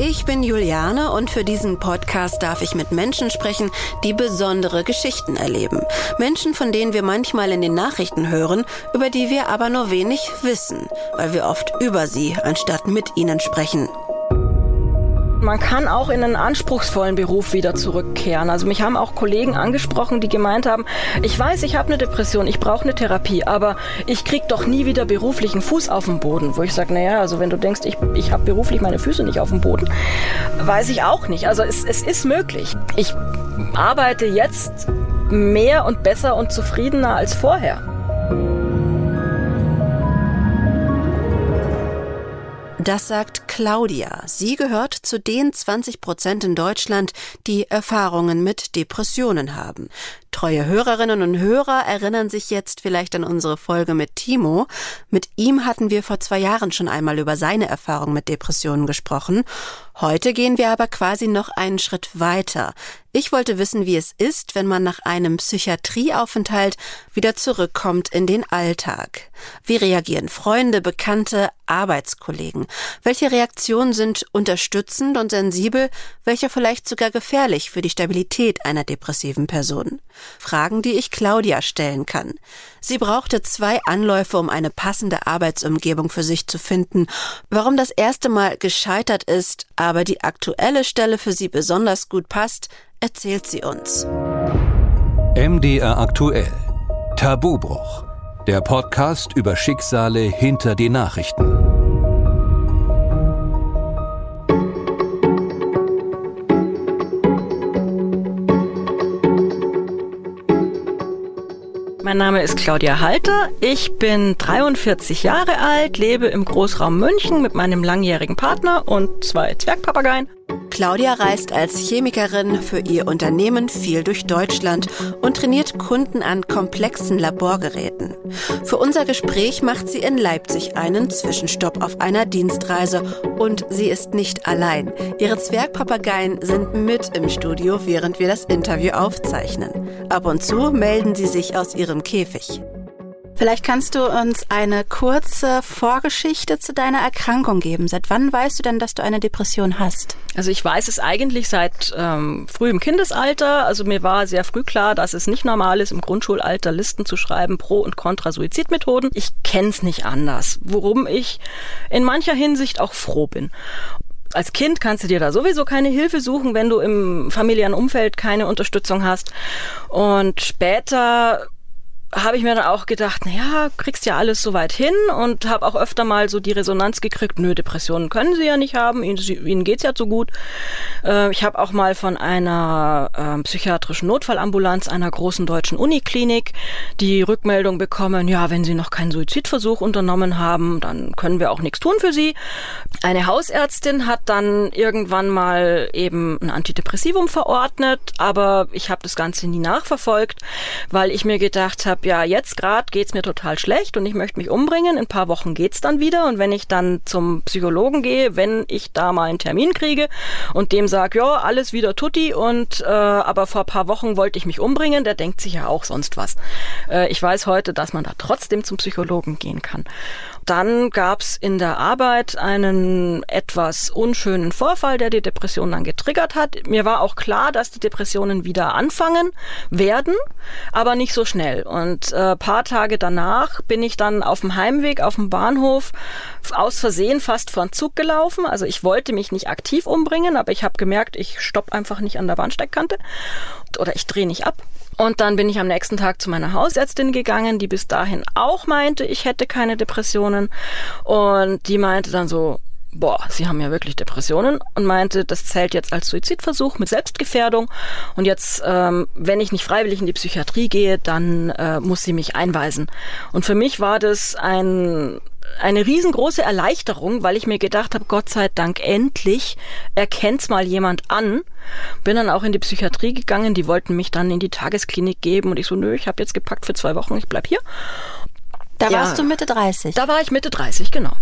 Ich bin Juliane und für diesen Podcast darf ich mit Menschen sprechen, die besondere Geschichten erleben. Menschen, von denen wir manchmal in den Nachrichten hören, über die wir aber nur wenig wissen, weil wir oft über sie anstatt mit ihnen sprechen. Man kann auch in einen anspruchsvollen Beruf wieder zurückkehren. Also mich haben auch Kollegen angesprochen, die gemeint haben, ich weiß, ich habe eine Depression, ich brauche eine Therapie, aber ich krieg doch nie wieder beruflichen Fuß auf den Boden. Wo ich sage, naja, also wenn du denkst, ich, ich habe beruflich meine Füße nicht auf dem Boden, weiß ich auch nicht. Also es, es ist möglich. Ich arbeite jetzt mehr und besser und zufriedener als vorher. Das sagt Claudia. Sie gehört zu den 20 Prozent in Deutschland, die Erfahrungen mit Depressionen haben. Treue Hörerinnen und Hörer erinnern sich jetzt vielleicht an unsere Folge mit Timo. Mit ihm hatten wir vor zwei Jahren schon einmal über seine Erfahrung mit Depressionen gesprochen. Heute gehen wir aber quasi noch einen Schritt weiter. Ich wollte wissen, wie es ist, wenn man nach einem Psychiatrieaufenthalt wieder zurückkommt in den Alltag. Wie reagieren Freunde, Bekannte, Arbeitskollegen? Welche Reaktionen sind unterstützend und sensibel, welche vielleicht sogar gefährlich für die Stabilität einer depressiven Person? Fragen, die ich Claudia stellen kann. Sie brauchte zwei Anläufe, um eine passende Arbeitsumgebung für sich zu finden. Warum das erste Mal gescheitert ist, aber die aktuelle Stelle für sie besonders gut passt, erzählt sie uns. MDR aktuell. Tabubruch. Der Podcast über Schicksale hinter die Nachrichten. Mein Name ist Claudia Halter. Ich bin 43 Jahre alt, lebe im Großraum München mit meinem langjährigen Partner und zwei Zwergpapageien. Claudia reist als Chemikerin für ihr Unternehmen viel durch Deutschland und trainiert Kunden an komplexen Laborgeräten. Für unser Gespräch macht sie in Leipzig einen Zwischenstopp auf einer Dienstreise und sie ist nicht allein. Ihre Zwergpapageien sind mit im Studio, während wir das Interview aufzeichnen. Ab und zu melden sie sich aus ihrem Käfig. Vielleicht kannst du uns eine kurze Vorgeschichte zu deiner Erkrankung geben. Seit wann weißt du denn, dass du eine Depression hast? Also ich weiß es eigentlich seit ähm, frühem Kindesalter. Also mir war sehr früh klar, dass es nicht normal ist, im Grundschulalter Listen zu schreiben pro und contra Suizidmethoden. Ich kenne es nicht anders, worum ich in mancher Hinsicht auch froh bin als Kind kannst du dir da sowieso keine Hilfe suchen, wenn du im familiären Umfeld keine Unterstützung hast. Und später habe ich mir dann auch gedacht, naja, kriegst ja alles so weit hin und habe auch öfter mal so die Resonanz gekriegt, nö, Depressionen können sie ja nicht haben, ihnen, ihnen geht's ja so gut. Äh, ich habe auch mal von einer äh, psychiatrischen Notfallambulanz einer großen deutschen Uniklinik die Rückmeldung bekommen, ja, wenn sie noch keinen Suizidversuch unternommen haben, dann können wir auch nichts tun für sie. Eine Hausärztin hat dann irgendwann mal eben ein Antidepressivum verordnet, aber ich habe das Ganze nie nachverfolgt, weil ich mir gedacht habe, habe, ja, jetzt gerade geht's mir total schlecht und ich möchte mich umbringen. In ein paar Wochen geht's dann wieder. Und wenn ich dann zum Psychologen gehe, wenn ich da mal einen Termin kriege und dem sage, ja, alles wieder tutti und äh, aber vor paar Wochen wollte ich mich umbringen, der denkt sich ja auch sonst was. Äh, ich weiß heute, dass man da trotzdem zum Psychologen gehen kann. Dann gab's in der Arbeit einen etwas unschönen Vorfall, der die Depression dann getriggert hat. Mir war auch klar, dass die Depressionen wieder anfangen werden, aber nicht so schnell. Und äh, paar Tage danach bin ich dann auf dem Heimweg auf dem Bahnhof aus Versehen fast vor den Zug gelaufen. Also ich wollte mich nicht aktiv umbringen, aber ich habe gemerkt, ich stopp einfach nicht an der Bahnsteigkante oder ich drehe nicht ab und dann bin ich am nächsten Tag zu meiner Hausärztin gegangen, die bis dahin auch meinte, ich hätte keine Depressionen. Und die meinte dann so, boah, Sie haben ja wirklich Depressionen und meinte, das zählt jetzt als Suizidversuch mit Selbstgefährdung und jetzt, ähm, wenn ich nicht freiwillig in die Psychiatrie gehe, dann äh, muss sie mich einweisen. Und für mich war das ein eine riesengroße Erleichterung, weil ich mir gedacht habe, Gott sei Dank endlich erkennt's mal jemand an. Bin dann auch in die Psychiatrie gegangen, die wollten mich dann in die Tagesklinik geben und ich so, nö, ich habe jetzt gepackt für zwei Wochen, ich bleib hier. Da ja, warst du Mitte 30. Da war ich Mitte 30, genau.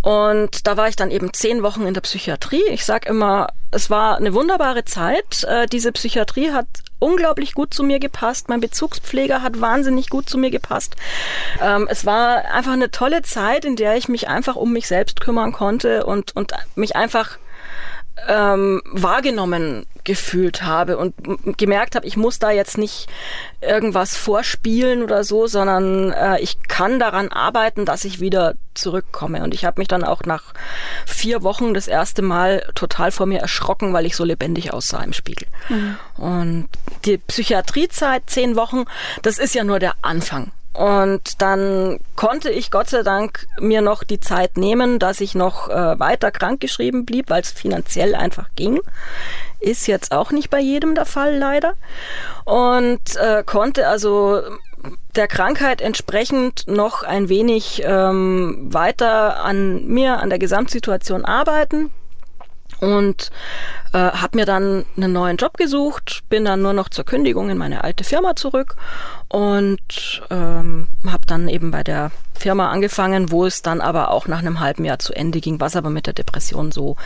Und da war ich dann eben zehn Wochen in der Psychiatrie. Ich sag immer, es war eine wunderbare Zeit. Äh, diese Psychiatrie hat unglaublich gut zu mir gepasst. Mein Bezugspfleger hat wahnsinnig gut zu mir gepasst. Ähm, es war einfach eine tolle Zeit, in der ich mich einfach um mich selbst kümmern konnte und, und mich einfach ähm, wahrgenommen gefühlt habe und gemerkt habe, ich muss da jetzt nicht irgendwas vorspielen oder so, sondern äh, ich kann daran arbeiten, dass ich wieder zurückkomme. Und ich habe mich dann auch nach vier Wochen das erste Mal total vor mir erschrocken, weil ich so lebendig aussah im Spiegel. Mhm. Und die Psychiatriezeit, zehn Wochen, das ist ja nur der Anfang. Und dann konnte ich Gott sei Dank mir noch die Zeit nehmen, dass ich noch äh, weiter krankgeschrieben blieb, weil es finanziell einfach ging. Ist jetzt auch nicht bei jedem der Fall leider. Und äh, konnte also der Krankheit entsprechend noch ein wenig ähm, weiter an mir, an der Gesamtsituation arbeiten und äh, habe mir dann einen neuen Job gesucht, bin dann nur noch zur Kündigung in meine alte Firma zurück und ähm, habe dann eben bei der Firma angefangen, wo es dann aber auch nach einem halben Jahr zu Ende ging, was aber mit der Depression so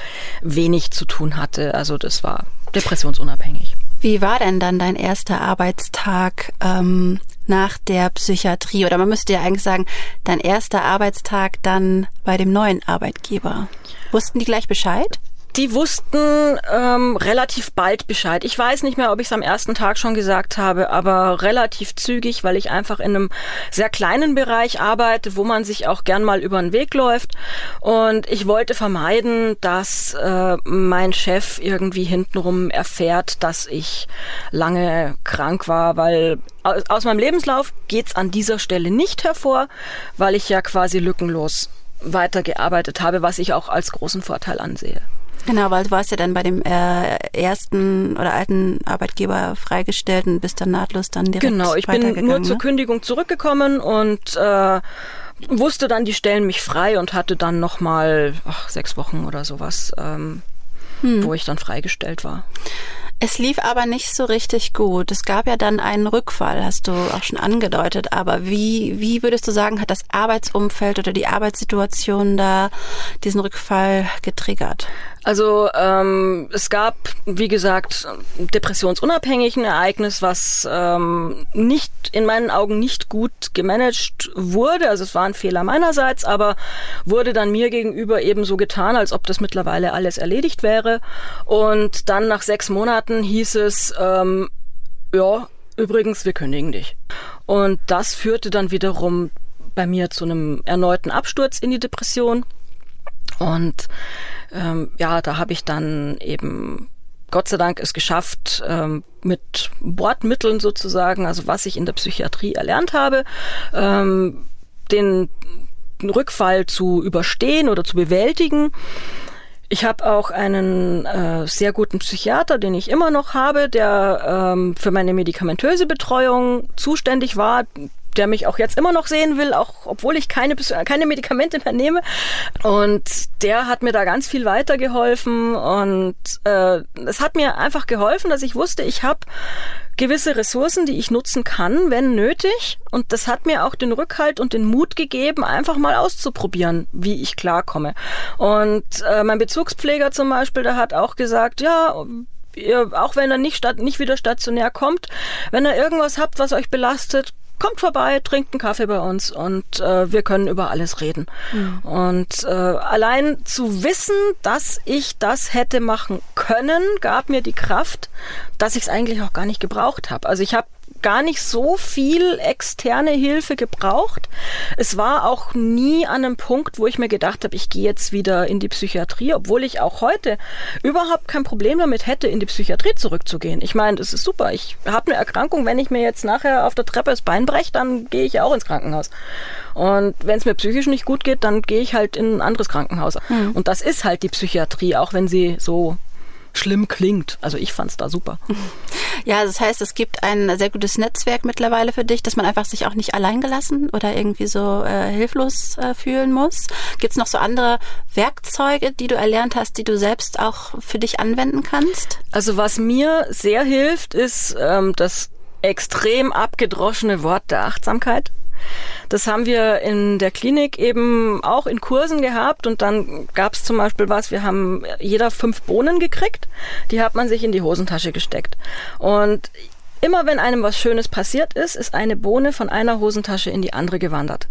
wenig zu tun hatte. Also das war depressionsunabhängig. Wie war denn dann dein erster Arbeitstag ähm, nach der Psychiatrie? Oder man müsste ja eigentlich sagen, dein erster Arbeitstag dann bei dem neuen Arbeitgeber. Wussten die gleich Bescheid? Die wussten ähm, relativ bald Bescheid. Ich weiß nicht mehr, ob ich es am ersten Tag schon gesagt habe, aber relativ zügig, weil ich einfach in einem sehr kleinen Bereich arbeite, wo man sich auch gern mal über den Weg läuft. Und ich wollte vermeiden, dass äh, mein Chef irgendwie hintenrum erfährt, dass ich lange krank war, weil aus meinem Lebenslauf geht's an dieser Stelle nicht hervor, weil ich ja quasi lückenlos weitergearbeitet habe, was ich auch als großen Vorteil ansehe. Genau, weil du warst ja dann bei dem äh, ersten oder alten Arbeitgeber freigestellt und bist dann nahtlos dann direkt Genau, ich bin nur ne? zur Kündigung zurückgekommen und äh, wusste dann, die stellen mich frei und hatte dann nochmal sechs Wochen oder sowas, ähm, hm. wo ich dann freigestellt war. Es lief aber nicht so richtig gut. Es gab ja dann einen Rückfall, hast du auch schon angedeutet. Aber wie, wie würdest du sagen, hat das Arbeitsumfeld oder die Arbeitssituation da diesen Rückfall getriggert? Also ähm, es gab, wie gesagt, depressionsunabhängig ein Ereignis, was ähm, nicht in meinen Augen nicht gut gemanagt wurde. Also es war ein Fehler meinerseits, aber wurde dann mir gegenüber eben so getan, als ob das mittlerweile alles erledigt wäre. Und dann nach sechs Monaten hieß es, ähm, ja, übrigens, wir kündigen dich. Und das führte dann wiederum bei mir zu einem erneuten Absturz in die Depression. Und ähm, ja, da habe ich dann eben Gott sei Dank es geschafft, ähm, mit Bordmitteln sozusagen, also was ich in der Psychiatrie erlernt habe, ähm, den Rückfall zu überstehen oder zu bewältigen. Ich habe auch einen äh, sehr guten Psychiater, den ich immer noch habe, der ähm, für meine medikamentöse Betreuung zuständig war, der mich auch jetzt immer noch sehen will, auch obwohl ich keine, keine Medikamente mehr nehme. Und der hat mir da ganz viel weitergeholfen und äh, es hat mir einfach geholfen, dass ich wusste, ich habe gewisse Ressourcen, die ich nutzen kann, wenn nötig. Und das hat mir auch den Rückhalt und den Mut gegeben, einfach mal auszuprobieren, wie ich klarkomme. Und äh, mein Bezugspfleger zum Beispiel, der hat auch gesagt, ja, ihr, auch wenn er nicht, statt, nicht wieder stationär kommt, wenn ihr irgendwas habt, was euch belastet, kommt vorbei, trinkt einen Kaffee bei uns und äh, wir können über alles reden. Mhm. Und äh, allein zu wissen, dass ich das hätte machen können, gab mir die Kraft, dass ich es eigentlich auch gar nicht gebraucht habe. Also ich habe gar nicht so viel externe Hilfe gebraucht. Es war auch nie an einem Punkt, wo ich mir gedacht habe, ich gehe jetzt wieder in die Psychiatrie, obwohl ich auch heute überhaupt kein Problem damit hätte, in die Psychiatrie zurückzugehen. Ich meine, das ist super. Ich habe eine Erkrankung, wenn ich mir jetzt nachher auf der Treppe das Bein breche, dann gehe ich ja auch ins Krankenhaus. Und wenn es mir psychisch nicht gut geht, dann gehe ich halt in ein anderes Krankenhaus. Mhm. Und das ist halt die Psychiatrie, auch wenn sie so schlimm klingt. Also ich fand es da super. Ja, das heißt, es gibt ein sehr gutes Netzwerk mittlerweile für dich, dass man einfach sich auch nicht alleingelassen oder irgendwie so äh, hilflos äh, fühlen muss. Gibt es noch so andere Werkzeuge, die du erlernt hast, die du selbst auch für dich anwenden kannst? Also was mir sehr hilft, ist ähm, das extrem abgedroschene Wort der Achtsamkeit. Das haben wir in der Klinik eben auch in Kursen gehabt und dann gab es zum Beispiel was, wir haben jeder fünf Bohnen gekriegt, die hat man sich in die Hosentasche gesteckt. Und immer wenn einem was Schönes passiert ist, ist eine Bohne von einer Hosentasche in die andere gewandert.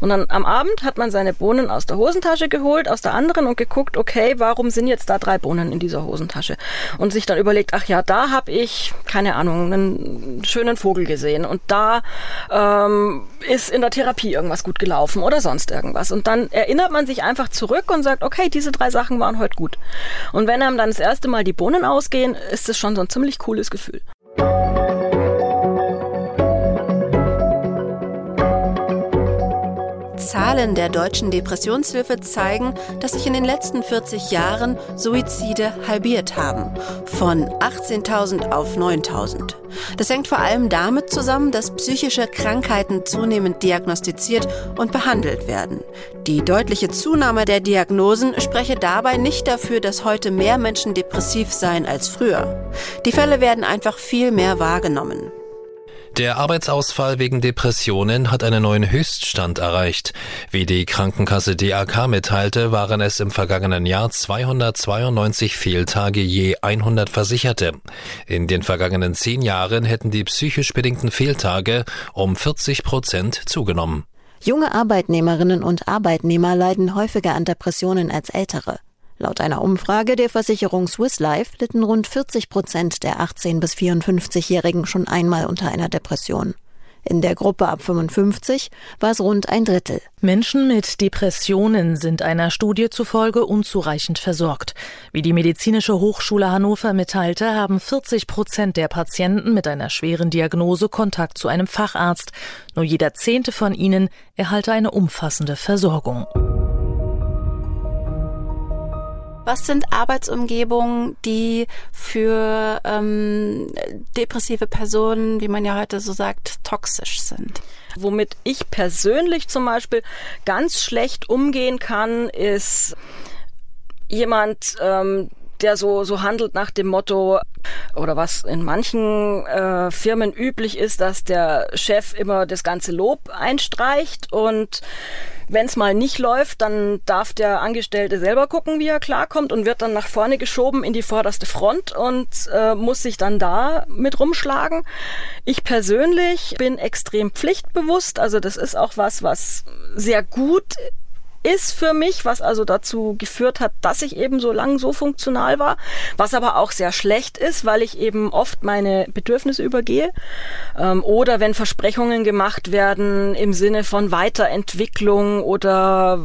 Und dann am Abend hat man seine Bohnen aus der Hosentasche geholt, aus der anderen und geguckt, okay, warum sind jetzt da drei Bohnen in dieser Hosentasche? Und sich dann überlegt, ach ja, da habe ich, keine Ahnung, einen schönen Vogel gesehen und da ähm, ist in der Therapie irgendwas gut gelaufen oder sonst irgendwas. Und dann erinnert man sich einfach zurück und sagt, okay, diese drei Sachen waren heute gut. Und wenn einem dann das erste Mal die Bohnen ausgehen, ist es schon so ein ziemlich cooles Gefühl. Thank you. Zahlen der deutschen Depressionshilfe zeigen, dass sich in den letzten 40 Jahren Suizide halbiert haben. Von 18.000 auf 9.000. Das hängt vor allem damit zusammen, dass psychische Krankheiten zunehmend diagnostiziert und behandelt werden. Die deutliche Zunahme der Diagnosen spreche dabei nicht dafür, dass heute mehr Menschen depressiv seien als früher. Die Fälle werden einfach viel mehr wahrgenommen. Der Arbeitsausfall wegen Depressionen hat einen neuen Höchststand erreicht. Wie die Krankenkasse DAK mitteilte, waren es im vergangenen Jahr 292 Fehltage je 100 Versicherte. In den vergangenen zehn Jahren hätten die psychisch bedingten Fehltage um 40 Prozent zugenommen. Junge Arbeitnehmerinnen und Arbeitnehmer leiden häufiger an Depressionen als ältere. Laut einer Umfrage der Versicherung Swiss Life litten rund 40 Prozent der 18- bis 54-Jährigen schon einmal unter einer Depression. In der Gruppe ab 55 war es rund ein Drittel. Menschen mit Depressionen sind einer Studie zufolge unzureichend versorgt. Wie die Medizinische Hochschule Hannover mitteilte, haben 40 Prozent der Patienten mit einer schweren Diagnose Kontakt zu einem Facharzt. Nur jeder zehnte von ihnen erhalte eine umfassende Versorgung. Was sind Arbeitsumgebungen, die für ähm, depressive Personen, wie man ja heute so sagt, toxisch sind? Womit ich persönlich zum Beispiel ganz schlecht umgehen kann, ist jemand, ähm, der so, so handelt nach dem Motto, oder was in manchen äh, Firmen üblich ist, dass der Chef immer das ganze Lob einstreicht und wenn es mal nicht läuft, dann darf der Angestellte selber gucken, wie er klarkommt und wird dann nach vorne geschoben in die vorderste Front und äh, muss sich dann da mit rumschlagen. Ich persönlich bin extrem pflichtbewusst, also das ist auch was, was sehr gut ist für mich, was also dazu geführt hat, dass ich eben so lang so funktional war, was aber auch sehr schlecht ist, weil ich eben oft meine Bedürfnisse übergehe ähm, oder wenn Versprechungen gemacht werden im Sinne von Weiterentwicklung oder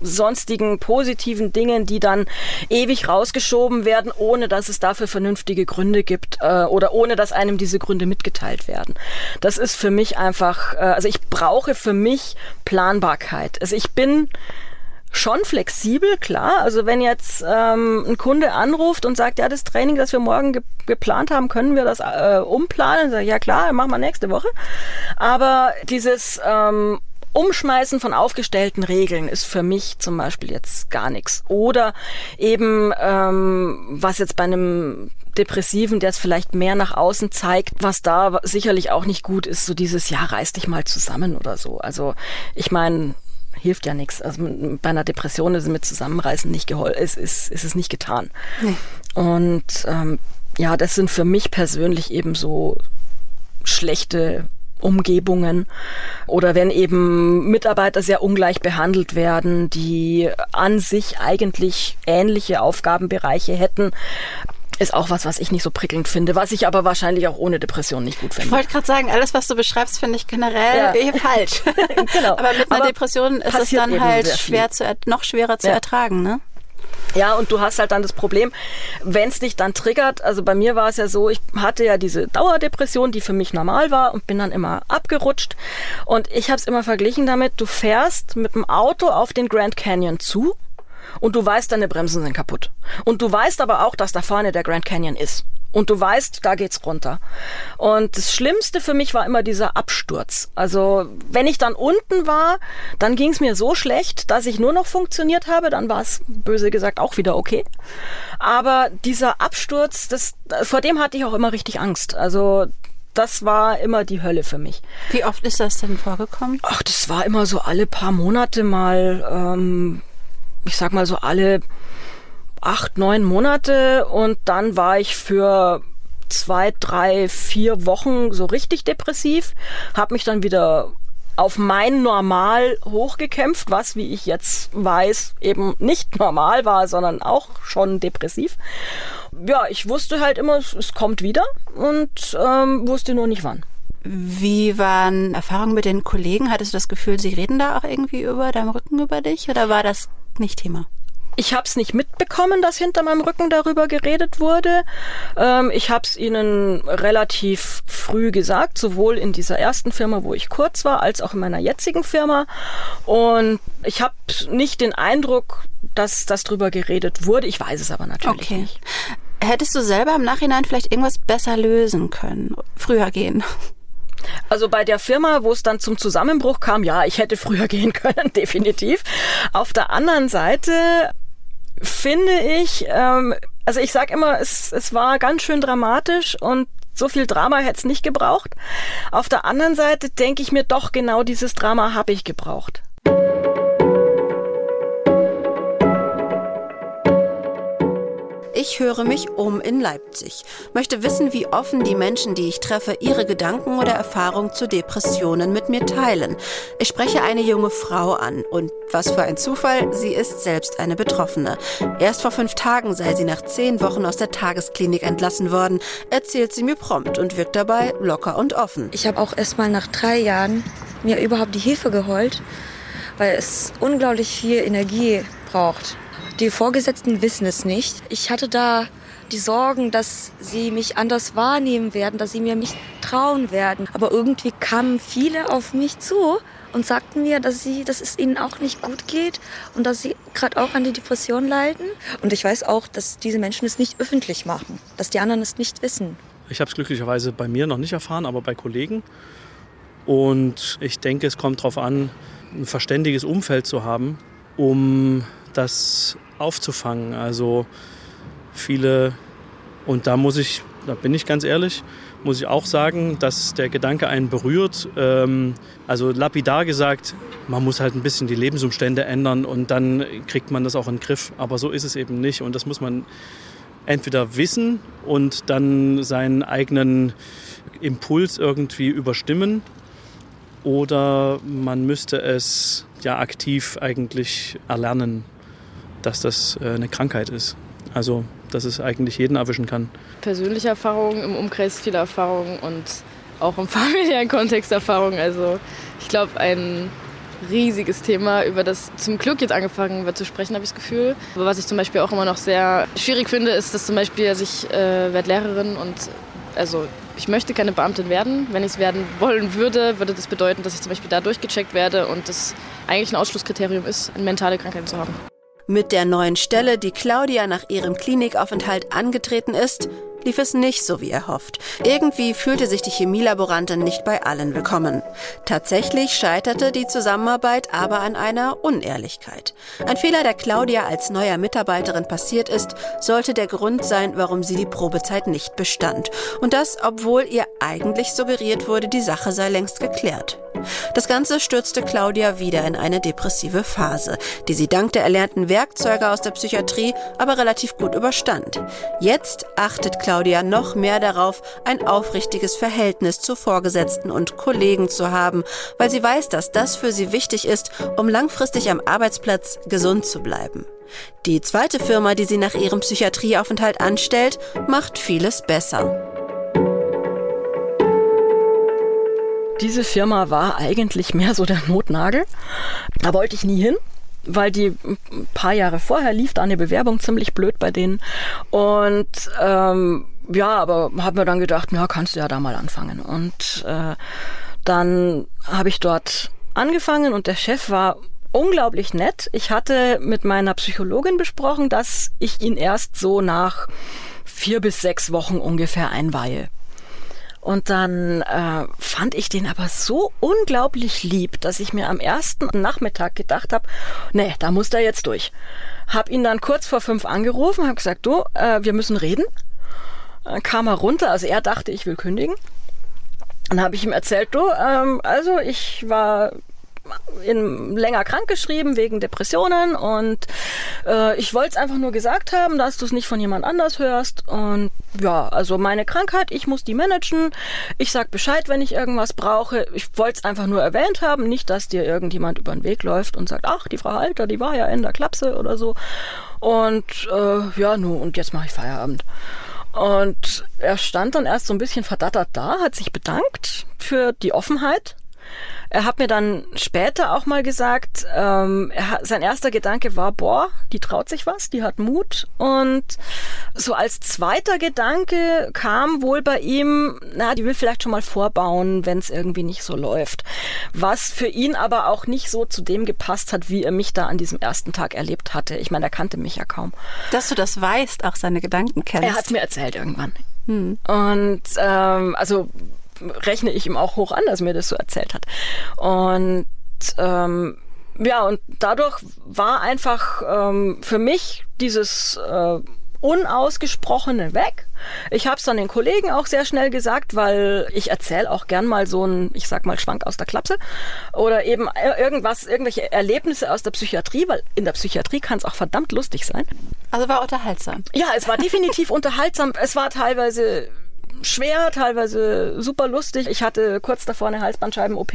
sonstigen positiven Dingen, die dann ewig rausgeschoben werden, ohne dass es dafür vernünftige Gründe gibt äh, oder ohne dass einem diese Gründe mitgeteilt werden. Das ist für mich einfach, äh, also ich brauche für mich Planbarkeit. Also ich bin schon flexibel, klar. Also wenn jetzt ähm, ein Kunde anruft und sagt, ja, das Training, das wir morgen ge geplant haben, können wir das äh, umplanen? Sag ja klar, machen wir nächste Woche. Aber dieses ähm, Umschmeißen von aufgestellten Regeln ist für mich zum Beispiel jetzt gar nichts. Oder eben, ähm, was jetzt bei einem Depressiven, der es vielleicht mehr nach außen zeigt, was da sicherlich auch nicht gut ist, so dieses, ja, reiß dich mal zusammen oder so. Also ich meine, hilft ja nichts. Also bei einer Depression ist es mit Zusammenreißen nicht geholfen, ist, ist, ist es nicht getan. Nee. Und ähm, ja, das sind für mich persönlich eben so schlechte Umgebungen oder wenn eben Mitarbeiter sehr ungleich behandelt werden, die an sich eigentlich ähnliche Aufgabenbereiche hätten, ist auch was, was ich nicht so prickelnd finde, was ich aber wahrscheinlich auch ohne Depression nicht gut finde. Ich wollte gerade sagen, alles, was du beschreibst, finde ich generell ja. eh falsch. genau. Aber mit einer aber Depression ist es dann halt schwer zu, noch schwerer zu ja. ertragen, ne? Ja, und du hast halt dann das Problem, wenn es dich dann triggert, also bei mir war es ja so, ich hatte ja diese Dauerdepression, die für mich normal war und bin dann immer abgerutscht. Und ich habe es immer verglichen damit, du fährst mit dem Auto auf den Grand Canyon zu und du weißt, deine Bremsen sind kaputt. Und du weißt aber auch, dass da vorne der Grand Canyon ist. Und du weißt, da geht's runter. Und das Schlimmste für mich war immer dieser Absturz. Also wenn ich dann unten war, dann ging's mir so schlecht, dass ich nur noch funktioniert habe. Dann war es böse gesagt auch wieder okay. Aber dieser Absturz, das, vor dem hatte ich auch immer richtig Angst. Also das war immer die Hölle für mich. Wie oft ist das denn vorgekommen? Ach, das war immer so alle paar Monate mal. Ähm, ich sag mal so alle acht, neun Monate und dann war ich für zwei, drei, vier Wochen so richtig depressiv, habe mich dann wieder auf mein Normal hochgekämpft, was, wie ich jetzt weiß, eben nicht normal war, sondern auch schon depressiv. Ja, ich wusste halt immer, es kommt wieder und ähm, wusste nur nicht wann. Wie waren Erfahrungen mit den Kollegen? Hattest du das Gefühl, sie reden da auch irgendwie über deinem Rücken über dich oder war das nicht Thema? Ich habe es nicht mitbekommen, dass hinter meinem Rücken darüber geredet wurde. Ähm, ich habe es ihnen relativ früh gesagt, sowohl in dieser ersten Firma, wo ich kurz war, als auch in meiner jetzigen Firma. Und ich habe nicht den Eindruck, dass das drüber geredet wurde. Ich weiß es aber natürlich okay. nicht. Hättest du selber im Nachhinein vielleicht irgendwas besser lösen können, früher gehen? Also bei der Firma, wo es dann zum Zusammenbruch kam, ja, ich hätte früher gehen können, definitiv. Auf der anderen Seite finde ich, ähm, also ich sag immer, es, es war ganz schön dramatisch und so viel Drama hätte es nicht gebraucht. Auf der anderen Seite denke ich mir doch, genau dieses Drama habe ich gebraucht. Ich höre mich um in Leipzig, möchte wissen, wie offen die Menschen, die ich treffe, ihre Gedanken oder Erfahrungen zu Depressionen mit mir teilen. Ich spreche eine junge Frau an und was für ein Zufall, sie ist selbst eine Betroffene. Erst vor fünf Tagen sei sie nach zehn Wochen aus der Tagesklinik entlassen worden, erzählt sie mir prompt und wirkt dabei locker und offen. Ich habe auch erst mal nach drei Jahren mir überhaupt die Hilfe geholt, weil es unglaublich viel Energie braucht. Die Vorgesetzten wissen es nicht. Ich hatte da die Sorgen, dass sie mich anders wahrnehmen werden, dass sie mir nicht trauen werden. Aber irgendwie kamen viele auf mich zu und sagten mir, dass, sie, dass es ihnen auch nicht gut geht und dass sie gerade auch an die Depression leiden. Und ich weiß auch, dass diese Menschen es nicht öffentlich machen, dass die anderen es nicht wissen. Ich habe es glücklicherweise bei mir noch nicht erfahren, aber bei Kollegen. Und ich denke, es kommt darauf an, ein verständiges Umfeld zu haben, um das aufzufangen. Also viele, und da muss ich, da bin ich ganz ehrlich, muss ich auch sagen, dass der Gedanke einen berührt. Ähm, also lapidar gesagt, man muss halt ein bisschen die Lebensumstände ändern und dann kriegt man das auch in den Griff. Aber so ist es eben nicht und das muss man entweder wissen und dann seinen eigenen Impuls irgendwie überstimmen oder man müsste es ja aktiv eigentlich erlernen dass das äh, eine Krankheit ist. Also, dass es eigentlich jeden erwischen kann. Persönliche Erfahrungen im Umkreis, viele Erfahrungen und auch im familiären Kontext Erfahrungen. Also, ich glaube, ein riesiges Thema, über das zum Glück jetzt angefangen wird zu sprechen, habe ich das Gefühl. Aber was ich zum Beispiel auch immer noch sehr schwierig finde, ist, dass zum Beispiel also ich äh, werde Lehrerin und also ich möchte keine Beamtin werden. Wenn ich es werden wollen würde, würde das bedeuten, dass ich zum Beispiel da durchgecheckt werde und das eigentlich ein Ausschlusskriterium ist, eine mentale Krankheit zu haben. Mit der neuen Stelle, die Claudia nach ihrem Klinikaufenthalt angetreten ist, lief es nicht so wie erhofft. Irgendwie fühlte sich die Chemielaborantin nicht bei allen willkommen. Tatsächlich scheiterte die Zusammenarbeit aber an einer Unehrlichkeit. Ein Fehler, der Claudia als neuer Mitarbeiterin passiert ist, sollte der Grund sein, warum sie die Probezeit nicht bestand. Und das, obwohl ihr eigentlich suggeriert wurde, die Sache sei längst geklärt. Das Ganze stürzte Claudia wieder in eine depressive Phase, die sie dank der erlernten Werkzeuge aus der Psychiatrie aber relativ gut überstand. Jetzt achtet Claudia noch mehr darauf, ein aufrichtiges Verhältnis zu Vorgesetzten und Kollegen zu haben, weil sie weiß, dass das für sie wichtig ist, um langfristig am Arbeitsplatz gesund zu bleiben. Die zweite Firma, die sie nach ihrem Psychiatrieaufenthalt anstellt, macht vieles besser. Diese Firma war eigentlich mehr so der Notnagel. Da wollte ich nie hin weil die ein paar Jahre vorher lief da eine Bewerbung ziemlich blöd bei denen. Und ähm, ja, aber habe mir dann gedacht, ja, kannst du ja da mal anfangen. Und äh, dann habe ich dort angefangen und der Chef war unglaublich nett. Ich hatte mit meiner Psychologin besprochen, dass ich ihn erst so nach vier bis sechs Wochen ungefähr einweihe. Und dann äh, fand ich den aber so unglaublich lieb, dass ich mir am ersten Nachmittag gedacht habe, nee, da muss der jetzt durch. Hab ihn dann kurz vor fünf angerufen, habe gesagt, du, äh, wir müssen reden. Dann kam er runter, also er dachte, ich will kündigen. Dann habe ich ihm erzählt, du, ähm, also ich war in, länger krankgeschrieben wegen Depressionen und äh, ich wollte es einfach nur gesagt haben, dass du es nicht von jemand anders hörst. Und ja, also meine Krankheit, ich muss die managen. Ich sag Bescheid, wenn ich irgendwas brauche. Ich wollte es einfach nur erwähnt haben, nicht, dass dir irgendjemand über den Weg läuft und sagt, ach, die Frau Halter, die war ja in der Klapse oder so. Und äh, ja, nu, und jetzt mache ich Feierabend. Und er stand dann erst so ein bisschen verdattert da, hat sich bedankt für die Offenheit er hat mir dann später auch mal gesagt, ähm, er, sein erster Gedanke war, boah, die traut sich was, die hat Mut. Und so als zweiter Gedanke kam wohl bei ihm, na, die will vielleicht schon mal vorbauen, wenn es irgendwie nicht so läuft. Was für ihn aber auch nicht so zu dem gepasst hat, wie er mich da an diesem ersten Tag erlebt hatte. Ich meine, er kannte mich ja kaum. Dass du das weißt, auch seine Gedanken kennst. Er hat mir erzählt irgendwann. Hm. Und ähm, also rechne ich ihm auch hoch an, dass er mir das so erzählt hat. Und ähm, ja, und dadurch war einfach ähm, für mich dieses äh, Unausgesprochene weg. Ich habe es dann den Kollegen auch sehr schnell gesagt, weil ich erzähle auch gern mal so einen, ich sag mal, Schwank aus der Klapse oder eben irgendwas, irgendwelche Erlebnisse aus der Psychiatrie, weil in der Psychiatrie kann es auch verdammt lustig sein. Also war unterhaltsam. Ja, es war definitiv unterhaltsam. Es war teilweise schwer, teilweise super lustig. Ich hatte kurz davor eine Halsbandscheiben-OP,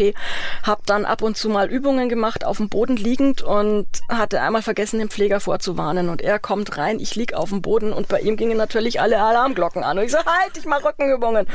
habe dann ab und zu mal Übungen gemacht, auf dem Boden liegend und hatte einmal vergessen, den Pfleger vorzuwarnen. Und er kommt rein, ich lieg auf dem Boden und bei ihm gingen natürlich alle Alarmglocken an. Und ich so, halt, ich mach Rückenübungen.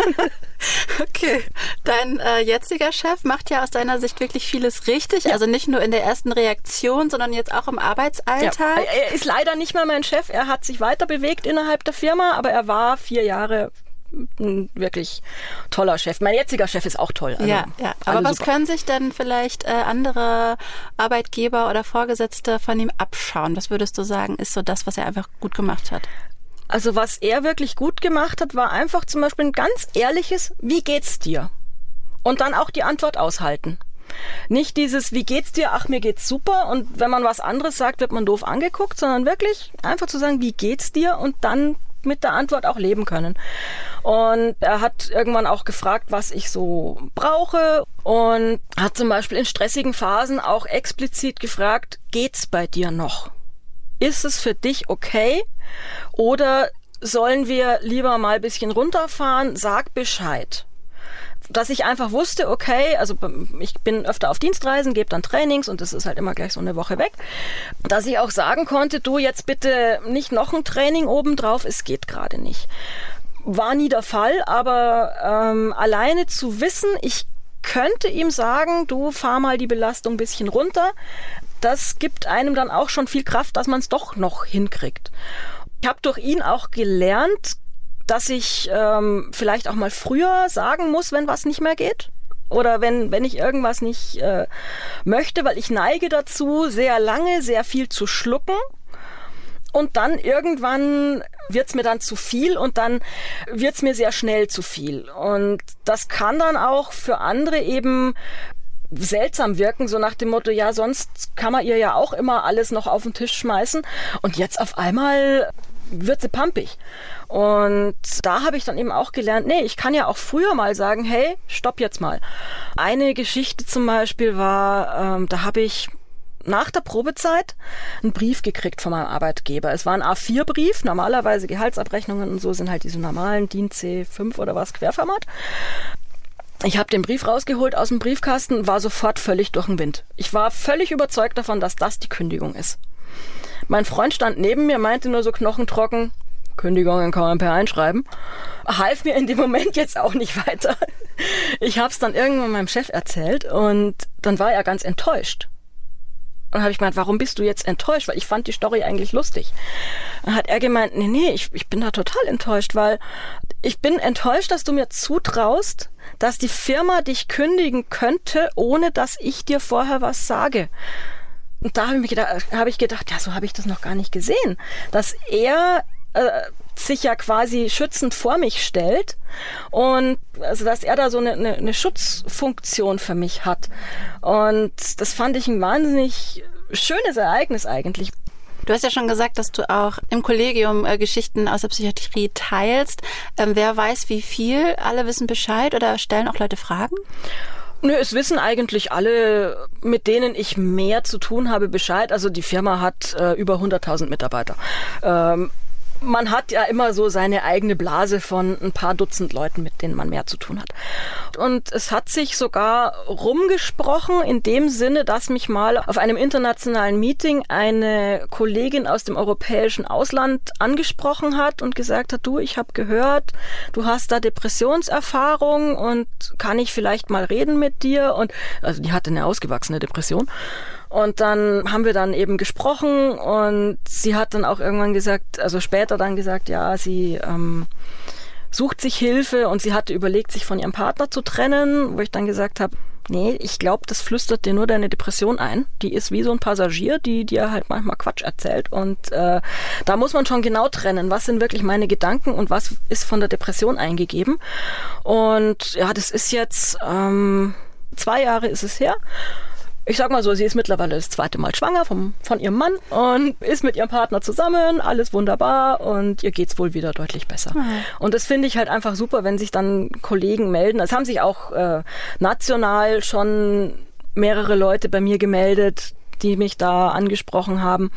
okay, dein äh, jetziger Chef macht ja aus deiner Sicht wirklich vieles richtig. Ja. Also nicht nur in der ersten Reaktion, sondern jetzt auch im Arbeitsalltag. Ja. Er ist leider nicht mehr mein Chef. Er hat sich weiter bewegt innerhalb der Firma, aber er war vier Jahre ein wirklich toller Chef. Mein jetziger Chef ist auch toll. Also ja, ja. Aber was super. können sich denn vielleicht äh, andere Arbeitgeber oder Vorgesetzte von ihm abschauen? Was würdest du sagen, ist so das, was er einfach gut gemacht hat? Also was er wirklich gut gemacht hat, war einfach zum Beispiel ein ganz ehrliches, wie geht's dir? Und dann auch die Antwort aushalten. Nicht dieses, wie geht's dir? Ach, mir geht's super. Und wenn man was anderes sagt, wird man doof angeguckt, sondern wirklich einfach zu sagen, wie geht's dir? Und dann mit der Antwort auch leben können. Und er hat irgendwann auch gefragt, was ich so brauche und hat zum Beispiel in stressigen Phasen auch explizit gefragt, geht's bei dir noch? Ist es für dich okay? Oder sollen wir lieber mal ein bisschen runterfahren? Sag Bescheid dass ich einfach wusste, okay, also ich bin öfter auf Dienstreisen, gebe dann Trainings und das ist halt immer gleich so eine Woche weg, dass ich auch sagen konnte, du jetzt bitte nicht noch ein Training obendrauf, es geht gerade nicht. War nie der Fall, aber ähm, alleine zu wissen, ich könnte ihm sagen, du fahr mal die Belastung ein bisschen runter, das gibt einem dann auch schon viel Kraft, dass man es doch noch hinkriegt. Ich habe durch ihn auch gelernt, dass ich ähm, vielleicht auch mal früher sagen muss, wenn was nicht mehr geht. Oder wenn, wenn ich irgendwas nicht äh, möchte, weil ich neige dazu, sehr lange, sehr viel zu schlucken. Und dann irgendwann wird's mir dann zu viel und dann wird's mir sehr schnell zu viel. Und das kann dann auch für andere eben seltsam wirken, so nach dem Motto, ja, sonst kann man ihr ja auch immer alles noch auf den Tisch schmeißen. Und jetzt auf einmal wird sie pumpig. Und da habe ich dann eben auch gelernt, nee, ich kann ja auch früher mal sagen, hey, stopp jetzt mal. Eine Geschichte zum Beispiel war, ähm, da habe ich nach der Probezeit einen Brief gekriegt von meinem Arbeitgeber. Es war ein A4-Brief, normalerweise Gehaltsabrechnungen und so sind halt diese normalen DIN C5 oder was, Querformat. Ich habe den Brief rausgeholt aus dem Briefkasten, war sofort völlig durch den Wind. Ich war völlig überzeugt davon, dass das die Kündigung ist. Mein Freund stand neben mir, meinte nur so knochentrocken, Kündigung in KMP einschreiben. Half mir in dem Moment jetzt auch nicht weiter. Ich habe es dann irgendwann meinem Chef erzählt und dann war er ganz enttäuscht. Und dann habe ich gemeint, warum bist du jetzt enttäuscht? Weil ich fand die Story eigentlich lustig. Dann hat er gemeint, nee, nee, ich, ich bin da total enttäuscht, weil ich bin enttäuscht, dass du mir zutraust, dass die Firma dich kündigen könnte, ohne dass ich dir vorher was sage. Und da habe ich, gedacht, hab ich gedacht, ja, so habe ich das noch gar nicht gesehen. Dass er äh, sich ja quasi schützend vor mich stellt und also dass er da so eine, eine, eine Schutzfunktion für mich hat. Und das fand ich ein wahnsinnig schönes Ereignis eigentlich. Du hast ja schon gesagt, dass du auch im Kollegium äh, Geschichten aus der Psychiatrie teilst. Ähm, wer weiß wie viel? Alle wissen Bescheid oder stellen auch Leute Fragen? Nö, es wissen eigentlich alle, mit denen ich mehr zu tun habe, Bescheid. Also die Firma hat äh, über 100.000 Mitarbeiter. Ähm, man hat ja immer so seine eigene Blase von ein paar Dutzend Leuten, mit denen man mehr zu tun hat. Und es hat sich sogar rumgesprochen in dem Sinne, dass mich mal auf einem internationalen Meeting eine Kollegin aus dem europäischen Ausland angesprochen hat und gesagt hat, du, ich habe gehört, du hast da Depressionserfahrung und kann ich vielleicht mal reden mit dir? Und also die hatte eine ausgewachsene Depression. Und dann haben wir dann eben gesprochen und sie hat dann auch irgendwann gesagt, also später dann gesagt, ja, sie ähm, sucht sich Hilfe und sie hatte überlegt, sich von ihrem Partner zu trennen, wo ich dann gesagt habe, nee, ich glaube, das flüstert dir nur deine Depression ein. Die ist wie so ein Passagier, die dir halt manchmal Quatsch erzählt. Und äh, da muss man schon genau trennen, was sind wirklich meine Gedanken und was ist von der Depression eingegeben. Und ja, das ist jetzt ähm, zwei Jahre ist es her ich sag mal so, sie ist mittlerweile das zweite Mal schwanger vom, von ihrem Mann und ist mit ihrem Partner zusammen, alles wunderbar und ihr geht's wohl wieder deutlich besser. Mhm. Und das finde ich halt einfach super, wenn sich dann Kollegen melden. Es haben sich auch äh, national schon mehrere Leute bei mir gemeldet, die mich da angesprochen haben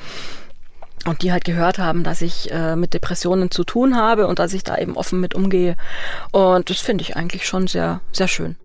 und die halt gehört haben, dass ich äh, mit Depressionen zu tun habe und dass ich da eben offen mit umgehe. Und das finde ich eigentlich schon sehr, sehr schön.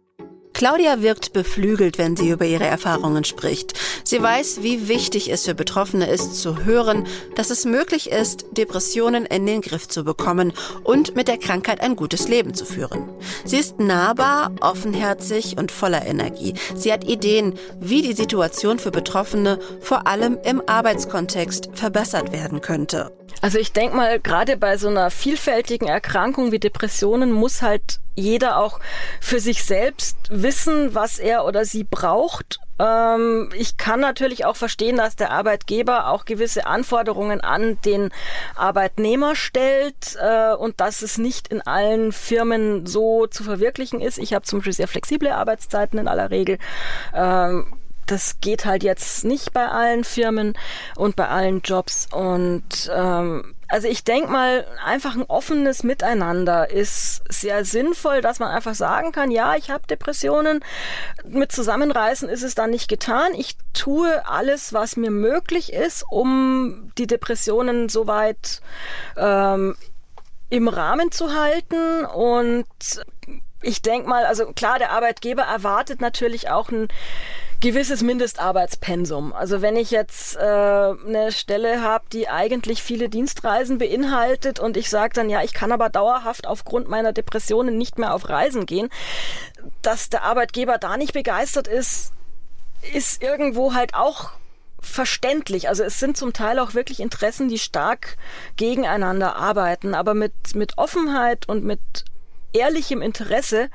Claudia wirkt beflügelt, wenn sie über ihre Erfahrungen spricht. Sie weiß, wie wichtig es für Betroffene ist, zu hören, dass es möglich ist, Depressionen in den Griff zu bekommen und mit der Krankheit ein gutes Leben zu führen. Sie ist nahbar, offenherzig und voller Energie. Sie hat Ideen, wie die Situation für Betroffene vor allem im Arbeitskontext verbessert werden könnte. Also ich denke mal, gerade bei so einer vielfältigen Erkrankung wie Depressionen muss halt jeder auch für sich selbst wissen, was er oder sie braucht. Ähm, ich kann natürlich auch verstehen, dass der Arbeitgeber auch gewisse Anforderungen an den Arbeitnehmer stellt äh, und dass es nicht in allen Firmen so zu verwirklichen ist. Ich habe zum Beispiel sehr flexible Arbeitszeiten in aller Regel. Ähm, das geht halt jetzt nicht bei allen Firmen und bei allen Jobs. Und ähm, also ich denke mal, einfach ein offenes Miteinander ist sehr sinnvoll, dass man einfach sagen kann, ja, ich habe Depressionen. Mit Zusammenreißen ist es dann nicht getan. Ich tue alles, was mir möglich ist, um die Depressionen soweit ähm, im Rahmen zu halten und ich denke mal, also klar, der Arbeitgeber erwartet natürlich auch ein gewisses Mindestarbeitspensum. Also wenn ich jetzt äh, eine Stelle habe, die eigentlich viele Dienstreisen beinhaltet und ich sage dann, ja, ich kann aber dauerhaft aufgrund meiner Depressionen nicht mehr auf Reisen gehen, dass der Arbeitgeber da nicht begeistert ist, ist irgendwo halt auch verständlich. Also es sind zum Teil auch wirklich Interessen, die stark gegeneinander arbeiten, aber mit, mit Offenheit und mit ehrlichem Interesse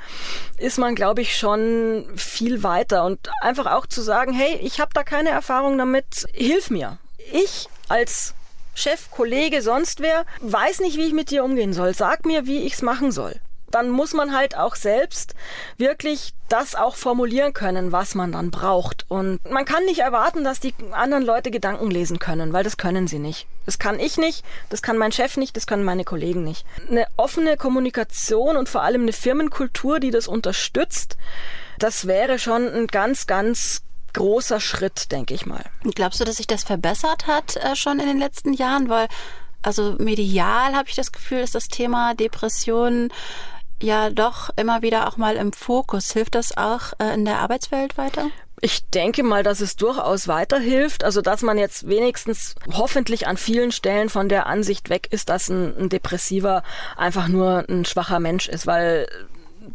ist man, glaube ich, schon viel weiter. Und einfach auch zu sagen, hey, ich habe da keine Erfahrung damit, hilf mir. Ich als Chef, Kollege, sonst wer, weiß nicht, wie ich mit dir umgehen soll. Sag mir, wie ich es machen soll dann muss man halt auch selbst wirklich das auch formulieren können, was man dann braucht. Und man kann nicht erwarten, dass die anderen Leute Gedanken lesen können, weil das können sie nicht. Das kann ich nicht, das kann mein Chef nicht, das können meine Kollegen nicht. Eine offene Kommunikation und vor allem eine Firmenkultur, die das unterstützt, das wäre schon ein ganz, ganz großer Schritt, denke ich mal. Glaubst du, dass sich das verbessert hat äh, schon in den letzten Jahren? Weil also medial habe ich das Gefühl, dass das Thema Depressionen ja doch immer wieder auch mal im Fokus. Hilft das auch äh, in der Arbeitswelt weiter? Ich denke mal, dass es durchaus weiterhilft. Also, dass man jetzt wenigstens hoffentlich an vielen Stellen von der Ansicht weg ist, dass ein, ein Depressiver einfach nur ein schwacher Mensch ist, weil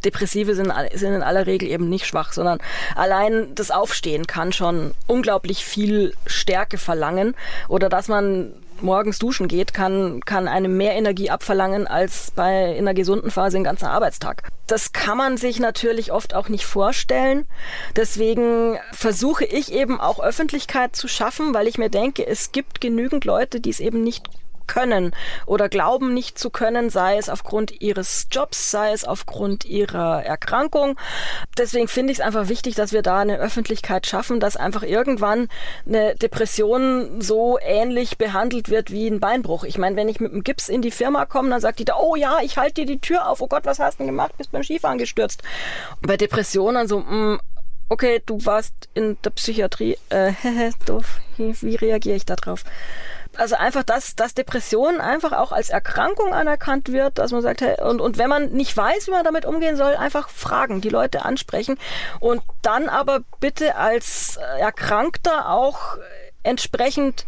Depressive sind, sind in aller Regel eben nicht schwach, sondern allein das Aufstehen kann schon unglaublich viel Stärke verlangen oder dass man morgens duschen geht, kann, kann einem mehr Energie abverlangen als bei in einer gesunden Phase ein ganzer Arbeitstag. Das kann man sich natürlich oft auch nicht vorstellen. Deswegen versuche ich eben auch Öffentlichkeit zu schaffen, weil ich mir denke, es gibt genügend Leute, die es eben nicht können oder glauben nicht zu können, sei es aufgrund ihres Jobs, sei es aufgrund ihrer Erkrankung. Deswegen finde ich es einfach wichtig, dass wir da eine Öffentlichkeit schaffen, dass einfach irgendwann eine Depression so ähnlich behandelt wird wie ein Beinbruch. Ich meine, wenn ich mit einem Gips in die Firma komme, dann sagt die da, oh ja, ich halte dir die Tür auf, oh Gott, was hast du denn gemacht? Bist beim Skifahren gestürzt. Bei Depressionen so, mh, mm, okay, du warst in der Psychiatrie, äh, doof, wie reagiere ich da drauf? Also einfach, dass, dass Depression einfach auch als Erkrankung anerkannt wird, dass man sagt, hey, und, und wenn man nicht weiß, wie man damit umgehen soll, einfach fragen, die Leute ansprechen und dann aber bitte als Erkrankter auch entsprechend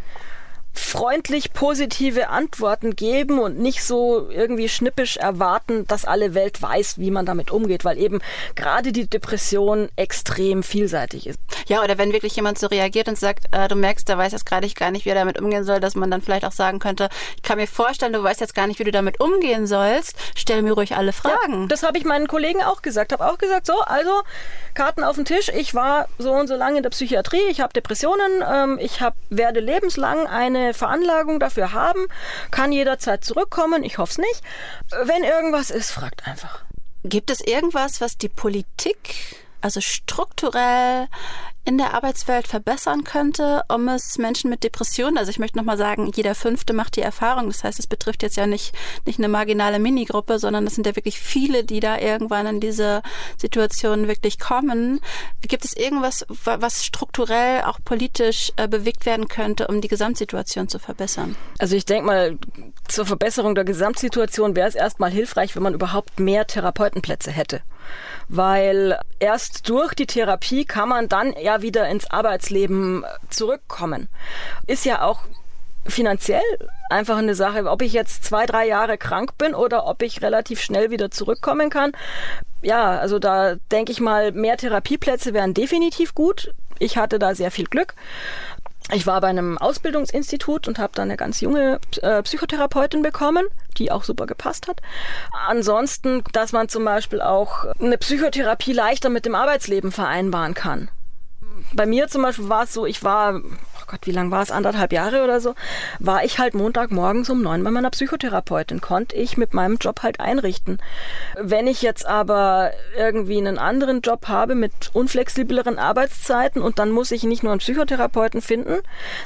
freundlich positive Antworten geben und nicht so irgendwie schnippisch erwarten, dass alle Welt weiß, wie man damit umgeht, weil eben gerade die Depression extrem vielseitig ist. Ja, oder wenn wirklich jemand so reagiert und sagt, äh, du merkst, der weiß jetzt gerade gar nicht, wie er damit umgehen soll, dass man dann vielleicht auch sagen könnte, ich kann mir vorstellen, du weißt jetzt gar nicht, wie du damit umgehen sollst, stell mir ruhig alle Fragen. Ja, das habe ich meinen Kollegen auch gesagt, habe auch gesagt, so, also Karten auf den Tisch, ich war so und so lange in der Psychiatrie, ich habe Depressionen, ähm, ich hab, werde lebenslang eine eine Veranlagung dafür haben, kann jederzeit zurückkommen. Ich hoffe es nicht. Wenn irgendwas ist, fragt einfach. Gibt es irgendwas, was die Politik, also strukturell in der Arbeitswelt verbessern könnte, um es Menschen mit Depressionen, also ich möchte nochmal sagen, jeder Fünfte macht die Erfahrung. Das heißt, es betrifft jetzt ja nicht, nicht eine marginale Minigruppe, sondern es sind ja wirklich viele, die da irgendwann in diese Situation wirklich kommen. Gibt es irgendwas, was strukturell auch politisch äh, bewegt werden könnte, um die Gesamtsituation zu verbessern? Also ich denke mal, zur Verbesserung der Gesamtsituation wäre es erstmal hilfreich, wenn man überhaupt mehr Therapeutenplätze hätte weil erst durch die Therapie kann man dann ja wieder ins Arbeitsleben zurückkommen. Ist ja auch finanziell einfach eine Sache, ob ich jetzt zwei, drei Jahre krank bin oder ob ich relativ schnell wieder zurückkommen kann. Ja, also da denke ich mal, mehr Therapieplätze wären definitiv gut. Ich hatte da sehr viel Glück. Ich war bei einem Ausbildungsinstitut und habe da eine ganz junge äh, Psychotherapeutin bekommen, die auch super gepasst hat. Ansonsten, dass man zum Beispiel auch eine Psychotherapie leichter mit dem Arbeitsleben vereinbaren kann. Bei mir zum Beispiel war es so, ich war Gott, wie lang war es, anderthalb Jahre oder so, war ich halt Montagmorgens um neun bei meiner Psychotherapeutin, konnte ich mit meinem Job halt einrichten. Wenn ich jetzt aber irgendwie einen anderen Job habe mit unflexibleren Arbeitszeiten und dann muss ich nicht nur einen Psychotherapeuten finden,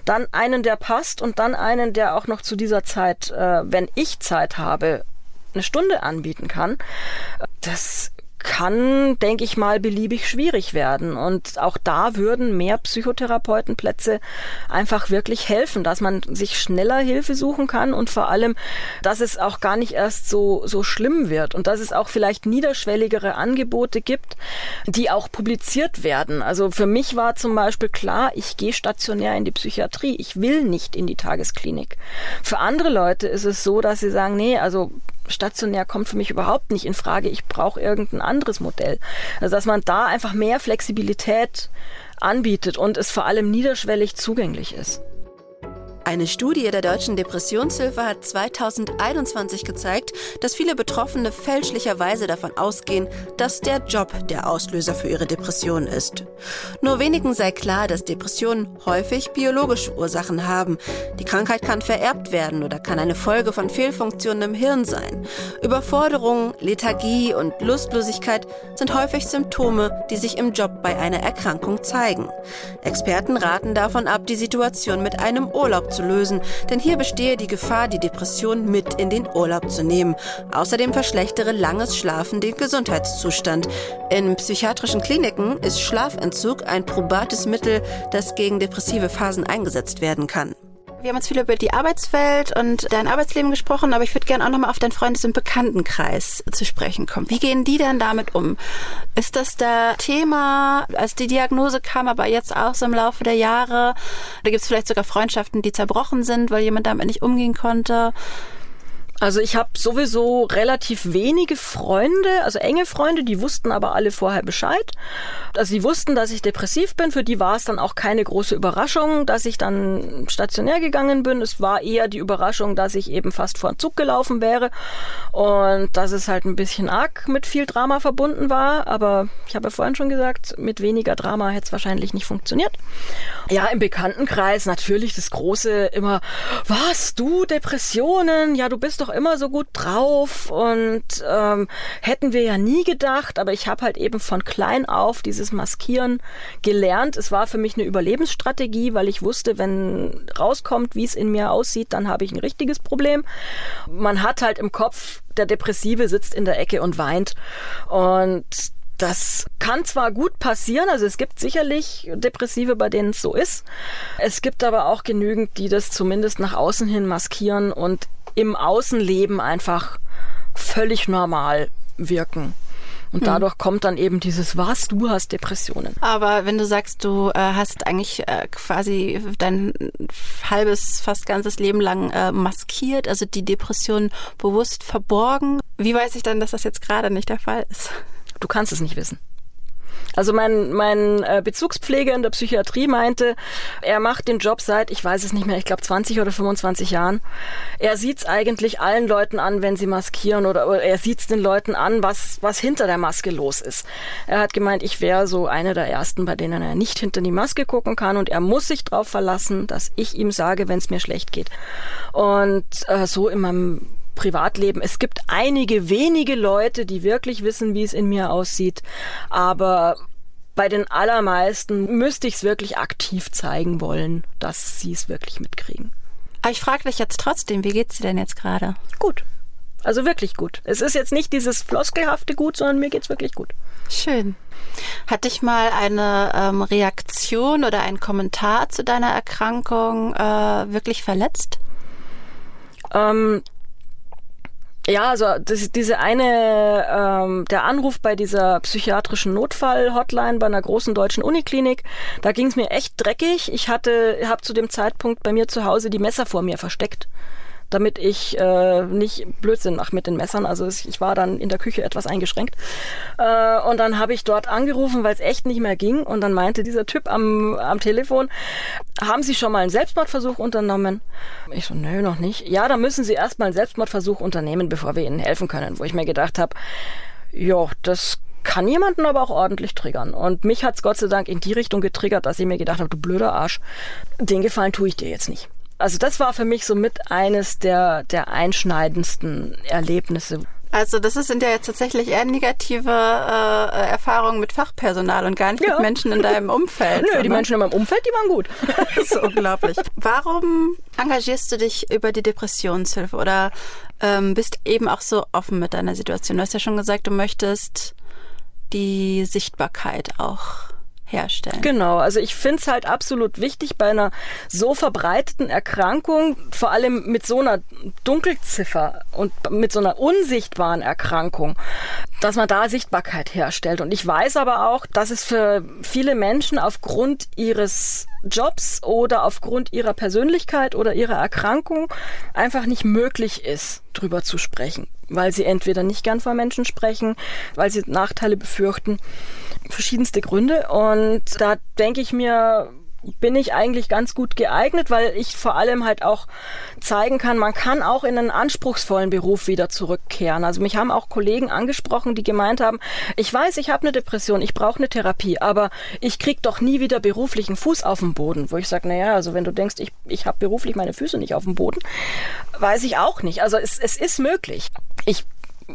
dann einen, der passt und dann einen, der auch noch zu dieser Zeit, äh, wenn ich Zeit habe, eine Stunde anbieten kann. Das kann, denke ich mal, beliebig schwierig werden. Und auch da würden mehr Psychotherapeutenplätze einfach wirklich helfen, dass man sich schneller Hilfe suchen kann und vor allem, dass es auch gar nicht erst so, so schlimm wird und dass es auch vielleicht niederschwelligere Angebote gibt, die auch publiziert werden. Also für mich war zum Beispiel klar, ich gehe stationär in die Psychiatrie. Ich will nicht in die Tagesklinik. Für andere Leute ist es so, dass sie sagen, nee, also stationär kommt für mich überhaupt nicht in Frage. Ich brauche irgendein anderes Modell. Also dass man da einfach mehr Flexibilität anbietet und es vor allem niederschwellig zugänglich ist. Eine Studie der Deutschen Depressionshilfe hat 2021 gezeigt, dass viele Betroffene fälschlicherweise davon ausgehen, dass der Job der Auslöser für ihre Depression ist. Nur wenigen sei klar, dass Depressionen häufig biologische Ursachen haben. Die Krankheit kann vererbt werden oder kann eine Folge von Fehlfunktionen im Hirn sein. Überforderung, Lethargie und Lustlosigkeit sind häufig Symptome, die sich im Job bei einer Erkrankung zeigen. Experten raten davon ab, die Situation mit einem Urlaub zu lösen, denn hier bestehe die Gefahr, die Depression mit in den Urlaub zu nehmen. Außerdem verschlechtere langes Schlafen den Gesundheitszustand. In psychiatrischen Kliniken ist Schlafentzug ein probates Mittel, das gegen depressive Phasen eingesetzt werden kann. Wir haben jetzt viel über die Arbeitswelt und dein Arbeitsleben gesprochen, aber ich würde gerne auch nochmal auf deinen Freundes- und Bekanntenkreis zu sprechen kommen. Wie gehen die denn damit um? Ist das der Thema, als die Diagnose kam, aber jetzt auch so im Laufe der Jahre? Oder gibt es vielleicht sogar Freundschaften, die zerbrochen sind, weil jemand damit nicht umgehen konnte? Also ich habe sowieso relativ wenige Freunde, also enge Freunde, die wussten aber alle vorher Bescheid. Also sie wussten, dass ich depressiv bin. Für die war es dann auch keine große Überraschung, dass ich dann stationär gegangen bin. Es war eher die Überraschung, dass ich eben fast vor den Zug gelaufen wäre und dass es halt ein bisschen arg mit viel Drama verbunden war. Aber ich habe ja vorhin schon gesagt, mit weniger Drama hätte es wahrscheinlich nicht funktioniert. Ja, im Bekanntenkreis natürlich das große immer, was, du Depressionen? Ja, du bist doch immer so gut drauf und ähm, hätten wir ja nie gedacht, aber ich habe halt eben von klein auf dieses Maskieren gelernt. Es war für mich eine Überlebensstrategie, weil ich wusste, wenn rauskommt, wie es in mir aussieht, dann habe ich ein richtiges Problem. Man hat halt im Kopf, der Depressive sitzt in der Ecke und weint und Das kann zwar gut passieren, also es gibt sicherlich Depressive, bei denen es so ist. Es gibt aber auch genügend, die das zumindest nach außen hin maskieren und im Außenleben einfach völlig normal wirken. Und hm. dadurch kommt dann eben dieses, was, du hast Depressionen. Aber wenn du sagst, du äh, hast eigentlich äh, quasi dein halbes, fast ganzes Leben lang äh, maskiert, also die Depression bewusst verborgen, wie weiß ich dann, dass das jetzt gerade nicht der Fall ist? Du kannst es nicht wissen. Also mein, mein äh, Bezugspfleger in der Psychiatrie meinte, er macht den Job seit, ich weiß es nicht mehr, ich glaube 20 oder 25 Jahren. Er sieht es eigentlich allen Leuten an, wenn sie maskieren oder, oder er sieht es den Leuten an, was, was hinter der Maske los ist. Er hat gemeint, ich wäre so eine der Ersten, bei denen er nicht hinter die Maske gucken kann und er muss sich darauf verlassen, dass ich ihm sage, wenn es mir schlecht geht. Und äh, so in meinem Privatleben. Es gibt einige wenige Leute, die wirklich wissen, wie es in mir aussieht, aber bei den allermeisten müsste ich es wirklich aktiv zeigen wollen, dass sie es wirklich mitkriegen. Aber ich frage dich jetzt trotzdem, wie geht's dir denn jetzt gerade? Gut. Also wirklich gut. Es ist jetzt nicht dieses floskelhafte Gut, sondern mir geht's wirklich gut. Schön. Hat dich mal eine ähm, Reaktion oder ein Kommentar zu deiner Erkrankung äh, wirklich verletzt? Ähm, ja, also das, diese eine, ähm, der Anruf bei dieser psychiatrischen Notfall-Hotline bei einer großen deutschen Uniklinik, da ging es mir echt dreckig. Ich hatte, habe zu dem Zeitpunkt bei mir zu Hause die Messer vor mir versteckt damit ich äh, nicht Blödsinn mache mit den Messern. Also ich war dann in der Küche etwas eingeschränkt. Äh, und dann habe ich dort angerufen, weil es echt nicht mehr ging. Und dann meinte dieser Typ am, am Telefon, haben Sie schon mal einen Selbstmordversuch unternommen? Ich so, nö, noch nicht. Ja, dann müssen Sie erst mal einen Selbstmordversuch unternehmen, bevor wir Ihnen helfen können. Wo ich mir gedacht habe, ja, das kann jemanden aber auch ordentlich triggern. Und mich hat's Gott sei Dank in die Richtung getriggert, dass ich mir gedacht habe, du blöder Arsch, den Gefallen tue ich dir jetzt nicht also das war für mich so mit eines der, der einschneidendsten Erlebnisse. Also das sind ja jetzt tatsächlich eher negative äh, Erfahrungen mit Fachpersonal und gar nicht ja. mit Menschen in deinem Umfeld. Nö, die Menschen in meinem Umfeld, die waren gut. das ist unglaublich. Warum engagierst du dich über die Depressionshilfe oder ähm, bist eben auch so offen mit deiner Situation? Du hast ja schon gesagt, du möchtest die Sichtbarkeit auch herstellen. Genau, also ich finde es halt absolut wichtig bei einer so verbreiteten Erkrankung, vor allem mit so einer Dunkelziffer und mit so einer unsichtbaren Erkrankung, dass man da Sichtbarkeit herstellt. Und ich weiß aber auch, dass es für viele Menschen aufgrund ihres Jobs oder aufgrund ihrer Persönlichkeit oder ihrer Erkrankung einfach nicht möglich ist, drüber zu sprechen, weil sie entweder nicht gern vor Menschen sprechen, weil sie Nachteile befürchten verschiedenste Gründe. Und da denke ich mir, bin ich eigentlich ganz gut geeignet, weil ich vor allem halt auch zeigen kann, man kann auch in einen anspruchsvollen Beruf wieder zurückkehren. Also mich haben auch Kollegen angesprochen, die gemeint haben, ich weiß, ich habe eine Depression, ich brauche eine Therapie, aber ich krieg doch nie wieder beruflichen Fuß auf den Boden. Wo ich sage, naja, also wenn du denkst, ich, ich habe beruflich meine Füße nicht auf dem Boden, weiß ich auch nicht. Also es, es ist möglich. Ich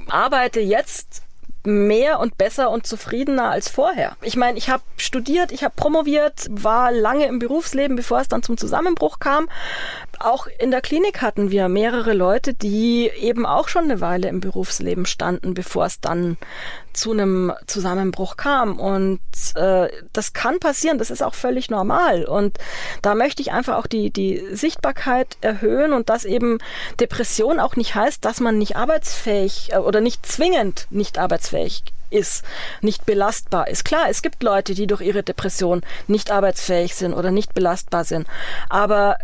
arbeite jetzt mehr und besser und zufriedener als vorher. Ich meine, ich habe studiert, ich habe promoviert, war lange im Berufsleben, bevor es dann zum Zusammenbruch kam. Auch in der Klinik hatten wir mehrere Leute, die eben auch schon eine Weile im Berufsleben standen, bevor es dann zu einem Zusammenbruch kam. Und äh, das kann passieren, das ist auch völlig normal. Und da möchte ich einfach auch die, die Sichtbarkeit erhöhen und dass eben Depression auch nicht heißt, dass man nicht arbeitsfähig äh, oder nicht zwingend nicht arbeitsfähig ist, nicht belastbar ist. Klar, es gibt Leute, die durch ihre Depression nicht arbeitsfähig sind oder nicht belastbar sind. Aber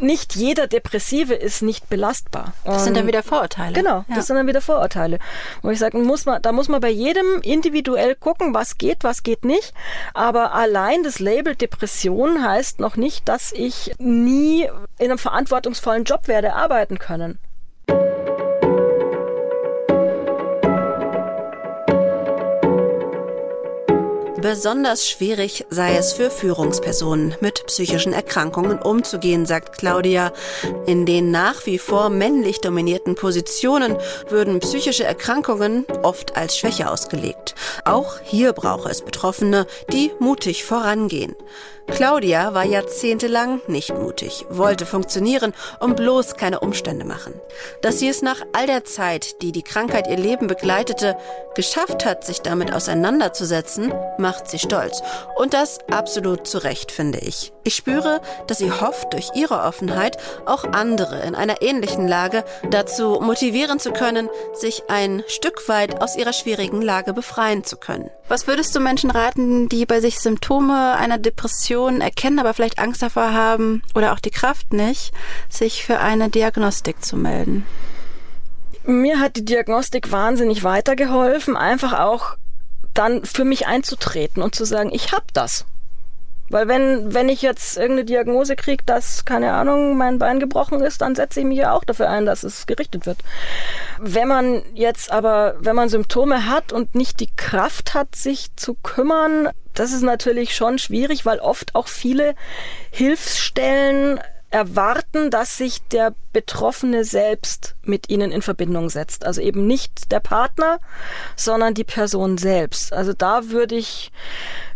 nicht jeder Depressive ist nicht belastbar. Das sind dann wieder Vorurteile. Genau, das sind dann wieder Vorurteile. Wo ich sage, muss man, da muss man bei jedem individuell gucken, was geht, was geht nicht. Aber allein das Label Depression heißt noch nicht, dass ich nie in einem verantwortungsvollen Job werde arbeiten können. Besonders schwierig sei es für Führungspersonen mit psychischen Erkrankungen umzugehen, sagt Claudia. In den nach wie vor männlich dominierten Positionen würden psychische Erkrankungen oft als Schwäche ausgelegt. Auch hier brauche es Betroffene, die mutig vorangehen. Claudia war jahrzehntelang nicht mutig, wollte funktionieren und bloß keine Umstände machen. Dass sie es nach all der Zeit, die die Krankheit ihr Leben begleitete, geschafft hat, sich damit auseinanderzusetzen, macht sie stolz. Und das absolut zu Recht, finde ich. Ich spüre, dass sie hofft, durch ihre Offenheit auch andere in einer ähnlichen Lage dazu motivieren zu können, sich ein Stück weit aus ihrer schwierigen Lage befreien zu können. Was würdest du Menschen raten, die bei sich Symptome einer Depression erkennen, aber vielleicht Angst davor haben oder auch die Kraft nicht, sich für eine Diagnostik zu melden? Mir hat die Diagnostik wahnsinnig weitergeholfen, einfach auch dann für mich einzutreten und zu sagen, ich habe das. Weil wenn, wenn ich jetzt irgendeine Diagnose kriege, dass, keine Ahnung, mein Bein gebrochen ist, dann setze ich mich ja auch dafür ein, dass es gerichtet wird. Wenn man jetzt aber, wenn man Symptome hat und nicht die Kraft hat, sich zu kümmern, das ist natürlich schon schwierig, weil oft auch viele Hilfsstellen erwarten, dass sich der Betroffene selbst mit ihnen in Verbindung setzt. Also eben nicht der Partner, sondern die Person selbst. Also da würde ich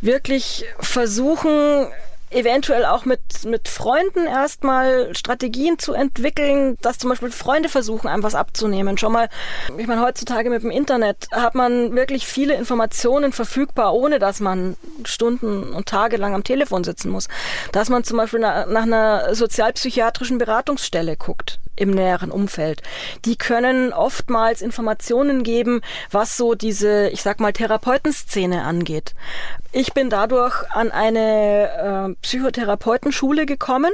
wirklich versuchen, eventuell auch mit, mit Freunden erstmal Strategien zu entwickeln, dass zum Beispiel Freunde versuchen, einem was abzunehmen. Schon mal, ich meine, heutzutage mit dem Internet hat man wirklich viele Informationen verfügbar, ohne dass man Stunden und Tage lang am Telefon sitzen muss. Dass man zum Beispiel nach, nach einer sozialpsychiatrischen Beratungsstelle guckt im näheren Umfeld. Die können oftmals Informationen geben, was so diese, ich sag mal, Therapeutenszene angeht. Ich bin dadurch an eine äh, Psychotherapeutenschule gekommen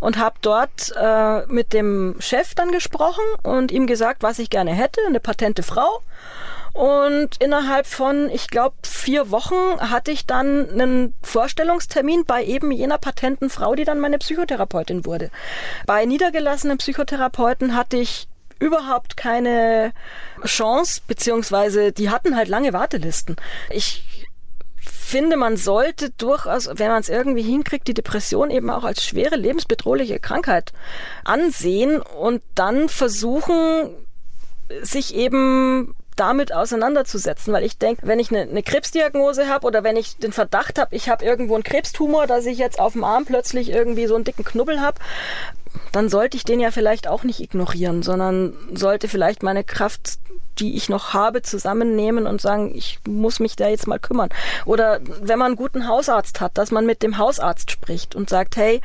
und habe dort äh, mit dem Chef dann gesprochen und ihm gesagt, was ich gerne hätte, eine patente Frau. Und innerhalb von, ich glaube, vier Wochen hatte ich dann einen Vorstellungstermin bei eben jener patenten Frau, die dann meine Psychotherapeutin wurde. Bei niedergelassenen Psychotherapeuten hatte ich überhaupt keine Chance, beziehungsweise die hatten halt lange Wartelisten. Ich finde, man sollte durchaus, wenn man es irgendwie hinkriegt, die Depression eben auch als schwere lebensbedrohliche Krankheit ansehen und dann versuchen, sich eben damit auseinanderzusetzen, weil ich denke, wenn ich eine, eine Krebsdiagnose habe oder wenn ich den Verdacht habe, ich habe irgendwo einen Krebstumor, dass ich jetzt auf dem Arm plötzlich irgendwie so einen dicken Knubbel habe, dann sollte ich den ja vielleicht auch nicht ignorieren, sondern sollte vielleicht meine Kraft die ich noch habe, zusammennehmen und sagen, ich muss mich da jetzt mal kümmern. Oder wenn man einen guten Hausarzt hat, dass man mit dem Hausarzt spricht und sagt, hey,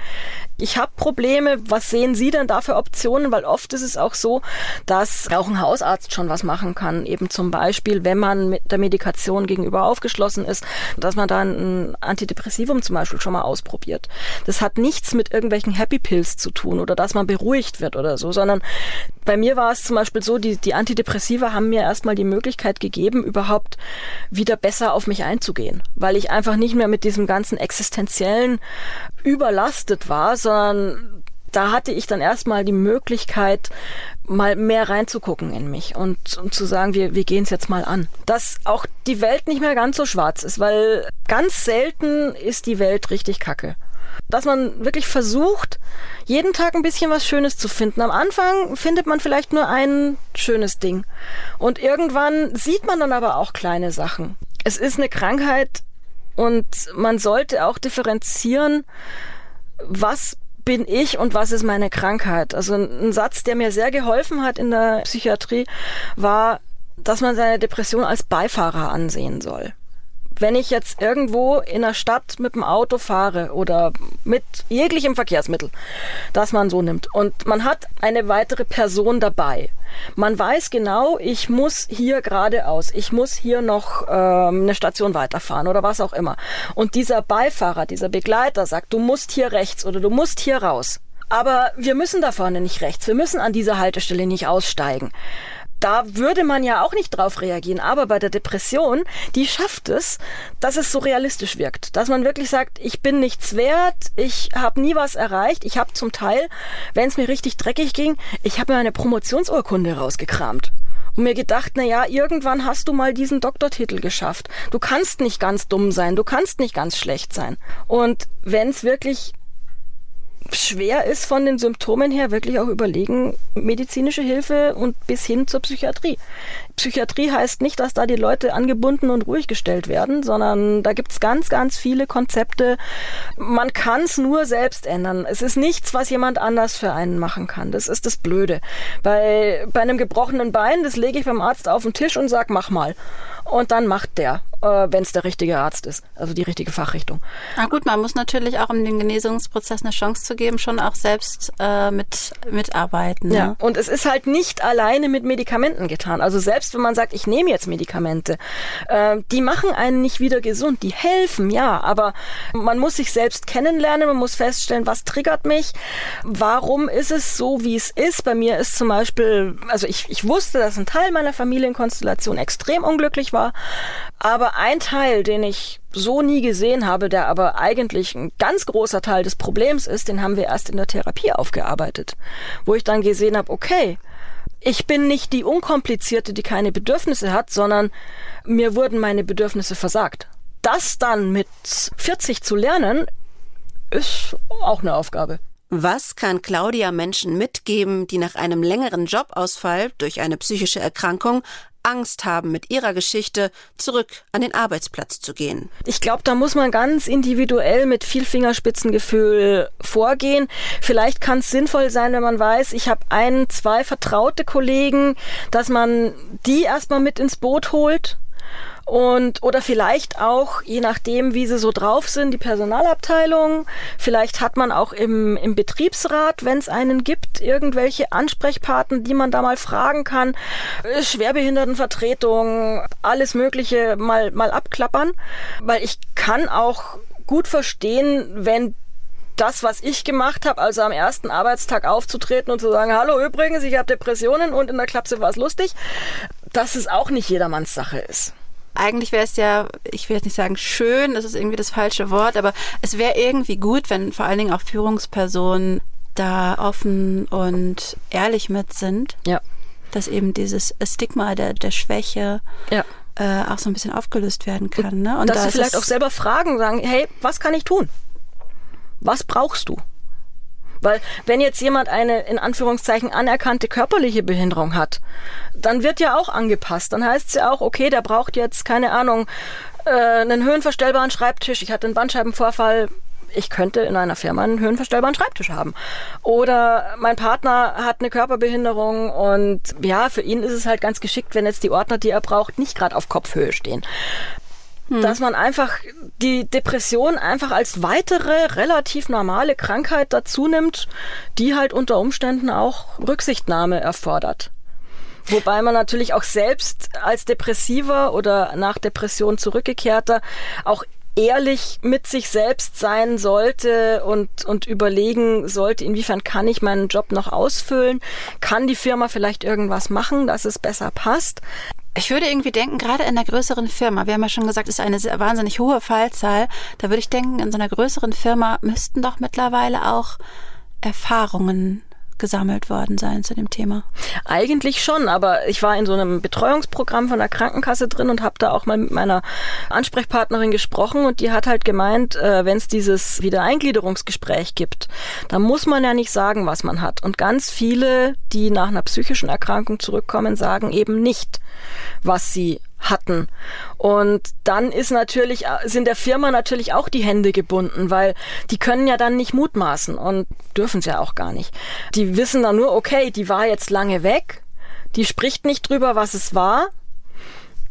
ich habe Probleme, was sehen Sie denn da für Optionen? Weil oft ist es auch so, dass auch ein Hausarzt schon was machen kann. Eben zum Beispiel, wenn man mit der Medikation gegenüber aufgeschlossen ist, dass man dann ein Antidepressivum zum Beispiel schon mal ausprobiert. Das hat nichts mit irgendwelchen Happy Pills zu tun oder dass man beruhigt wird oder so, sondern bei mir war es zum Beispiel so, die, die Antidepressiva haben mir erstmal die Möglichkeit gegeben, überhaupt wieder besser auf mich einzugehen, weil ich einfach nicht mehr mit diesem ganzen existenziellen überlastet war, sondern da hatte ich dann erstmal die Möglichkeit, mal mehr reinzugucken in mich und, und zu sagen, wir, wir gehen es jetzt mal an. Dass auch die Welt nicht mehr ganz so schwarz ist, weil ganz selten ist die Welt richtig kacke dass man wirklich versucht, jeden Tag ein bisschen was Schönes zu finden. Am Anfang findet man vielleicht nur ein schönes Ding. Und irgendwann sieht man dann aber auch kleine Sachen. Es ist eine Krankheit und man sollte auch differenzieren, was bin ich und was ist meine Krankheit. Also ein Satz, der mir sehr geholfen hat in der Psychiatrie, war, dass man seine Depression als Beifahrer ansehen soll wenn ich jetzt irgendwo in der Stadt mit dem Auto fahre oder mit jeglichem Verkehrsmittel, das man so nimmt und man hat eine weitere Person dabei. Man weiß genau, ich muss hier geradeaus, ich muss hier noch ähm, eine Station weiterfahren oder was auch immer. Und dieser Beifahrer, dieser Begleiter sagt, du musst hier rechts oder du musst hier raus. Aber wir müssen da vorne nicht rechts, wir müssen an dieser Haltestelle nicht aussteigen da würde man ja auch nicht drauf reagieren. Aber bei der Depression, die schafft es, dass es so realistisch wirkt. Dass man wirklich sagt, ich bin nichts wert, ich habe nie was erreicht. Ich habe zum Teil, wenn es mir richtig dreckig ging, ich habe mir eine Promotionsurkunde rausgekramt und mir gedacht, na ja, irgendwann hast du mal diesen Doktortitel geschafft. Du kannst nicht ganz dumm sein, du kannst nicht ganz schlecht sein. Und wenn es wirklich schwer ist von den Symptomen her wirklich auch überlegen, medizinische Hilfe und bis hin zur Psychiatrie. Psychiatrie heißt nicht, dass da die Leute angebunden und ruhig gestellt werden, sondern da gibt's ganz, ganz viele Konzepte. Man kann es nur selbst ändern. Es ist nichts, was jemand anders für einen machen kann. Das ist das Blöde. Bei, bei einem gebrochenen Bein, das lege ich beim Arzt auf den Tisch und sag, mach mal. Und dann macht der äh, wenn es der richtige Arzt ist, also die richtige Fachrichtung. Na gut, man muss natürlich auch, um den Genesungsprozess eine Chance zu geben, schon auch selbst äh, mit mitarbeiten. Ne? Ja, und es ist halt nicht alleine mit Medikamenten getan. Also selbst wenn man sagt, ich nehme jetzt Medikamente, äh, die machen einen nicht wieder gesund, die helfen, ja, aber man muss sich selbst kennenlernen, man muss feststellen, was triggert mich, warum ist es so, wie es ist. Bei mir ist zum Beispiel, also ich, ich wusste, dass ein Teil meiner Familienkonstellation extrem unglücklich war, aber ein Teil, den ich so nie gesehen habe, der aber eigentlich ein ganz großer Teil des Problems ist, den haben wir erst in der Therapie aufgearbeitet, wo ich dann gesehen habe, okay, ich bin nicht die Unkomplizierte, die keine Bedürfnisse hat, sondern mir wurden meine Bedürfnisse versagt. Das dann mit 40 zu lernen, ist auch eine Aufgabe. Was kann Claudia Menschen mitgeben, die nach einem längeren Jobausfall durch eine psychische Erkrankung Angst haben, mit ihrer Geschichte zurück an den Arbeitsplatz zu gehen. Ich glaube, da muss man ganz individuell mit viel Fingerspitzengefühl vorgehen. Vielleicht kann es sinnvoll sein, wenn man weiß, ich habe ein, zwei vertraute Kollegen, dass man die erstmal mit ins Boot holt und oder vielleicht auch, je nachdem, wie sie so drauf sind, die Personalabteilung. Vielleicht hat man auch im, im Betriebsrat, wenn es einen gibt, irgendwelche Ansprechpartner, die man da mal fragen kann. Äh, Schwerbehindertenvertretung, alles Mögliche mal, mal abklappern. Weil ich kann auch gut verstehen, wenn das, was ich gemacht habe, also am ersten Arbeitstag aufzutreten und zu sagen, hallo übrigens, ich habe Depressionen und in der Klapse war es lustig, dass es auch nicht jedermanns Sache ist eigentlich wäre es ja, ich will jetzt nicht sagen schön, das ist irgendwie das falsche Wort, aber es wäre irgendwie gut, wenn vor allen Dingen auch Führungspersonen da offen und ehrlich mit sind. Ja. Dass eben dieses Stigma der, der Schwäche ja. äh, auch so ein bisschen aufgelöst werden kann. Ne? Und dass da sie vielleicht auch selber fragen, sagen, hey, was kann ich tun? Was brauchst du? Weil wenn jetzt jemand eine in Anführungszeichen anerkannte körperliche Behinderung hat, dann wird ja auch angepasst. Dann heißt es ja auch, okay, der braucht jetzt, keine Ahnung, äh, einen höhenverstellbaren Schreibtisch. Ich hatte einen Bandscheibenvorfall, ich könnte in einer Firma einen höhenverstellbaren Schreibtisch haben. Oder mein Partner hat eine Körperbehinderung und ja, für ihn ist es halt ganz geschickt, wenn jetzt die Ordner, die er braucht, nicht gerade auf Kopfhöhe stehen. Hm. Dass man einfach die Depression einfach als weitere, relativ normale Krankheit dazu nimmt, die halt unter Umständen auch Rücksichtnahme erfordert. Wobei man natürlich auch selbst als Depressiver oder nach Depression zurückgekehrter auch ehrlich mit sich selbst sein sollte und, und überlegen sollte, inwiefern kann ich meinen Job noch ausfüllen? Kann die Firma vielleicht irgendwas machen, dass es besser passt? Ich würde irgendwie denken, gerade in einer größeren Firma, wir haben ja schon gesagt, es ist eine wahnsinnig hohe Fallzahl, da würde ich denken, in so einer größeren Firma müssten doch mittlerweile auch Erfahrungen gesammelt worden sein zu dem Thema? Eigentlich schon, aber ich war in so einem Betreuungsprogramm von der Krankenkasse drin und habe da auch mal mit meiner Ansprechpartnerin gesprochen und die hat halt gemeint, äh, wenn es dieses Wiedereingliederungsgespräch gibt, dann muss man ja nicht sagen, was man hat. Und ganz viele, die nach einer psychischen Erkrankung zurückkommen, sagen eben nicht, was sie hatten. Und dann ist natürlich, sind der Firma natürlich auch die Hände gebunden, weil die können ja dann nicht mutmaßen und dürfen es ja auch gar nicht. Die wissen dann nur, okay, die war jetzt lange weg, die spricht nicht drüber, was es war.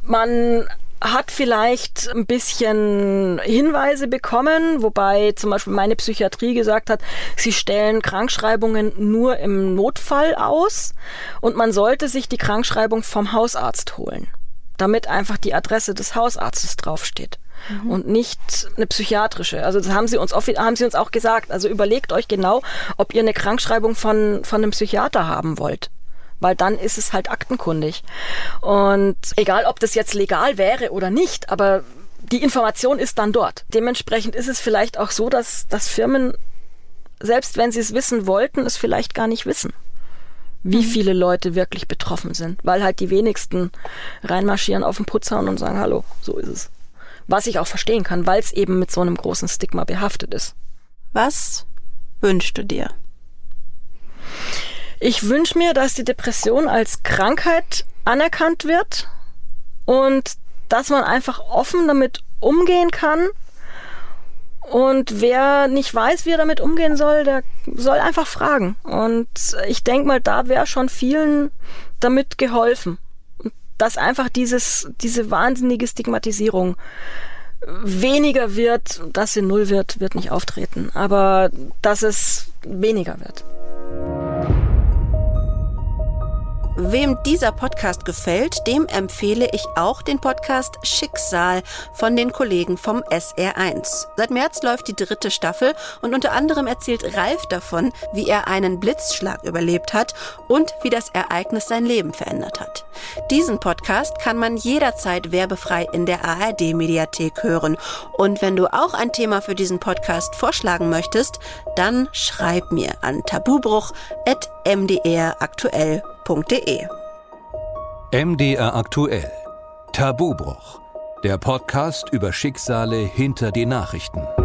Man hat vielleicht ein bisschen Hinweise bekommen, wobei zum Beispiel meine Psychiatrie gesagt hat, sie stellen Krankschreibungen nur im Notfall aus und man sollte sich die Krankschreibung vom Hausarzt holen damit einfach die Adresse des Hausarztes draufsteht. Mhm. Und nicht eine psychiatrische. Also das haben sie uns haben sie uns auch gesagt. Also überlegt euch genau, ob ihr eine Krankschreibung von, von einem Psychiater haben wollt weil dann ist es halt aktenkundig. Und egal, ob das jetzt legal wäre oder nicht, aber die Information ist dann dort. Dementsprechend ist es vielleicht auch so, dass, dass Firmen, selbst wenn sie es wissen wollten, es vielleicht gar nicht wissen. Wie mhm. viele Leute wirklich betroffen sind, weil halt die wenigsten reinmarschieren auf den Putzhauen und sagen, hallo, so ist es. Was ich auch verstehen kann, weil es eben mit so einem großen Stigma behaftet ist. Was wünschst du dir? Ich wünsche mir, dass die Depression als Krankheit anerkannt wird und dass man einfach offen damit umgehen kann. Und wer nicht weiß, wie er damit umgehen soll, der soll einfach fragen. Und ich denke mal, da wäre schon vielen damit geholfen. Dass einfach dieses, diese wahnsinnige Stigmatisierung weniger wird, dass sie null wird, wird nicht auftreten. Aber dass es weniger wird. Wem dieser Podcast gefällt, dem empfehle ich auch den Podcast Schicksal von den Kollegen vom SR1. Seit März läuft die dritte Staffel und unter anderem erzählt Ralf davon, wie er einen Blitzschlag überlebt hat und wie das Ereignis sein Leben verändert hat. Diesen Podcast kann man jederzeit werbefrei in der ARD Mediathek hören. Und wenn du auch ein Thema für diesen Podcast vorschlagen möchtest, dann schreib mir an tabubruch.mdraktuell.de www.tabubruch.de. MDR aktuell. Tabubruch. Der Podcast über Schicksale hinter die Nachrichten.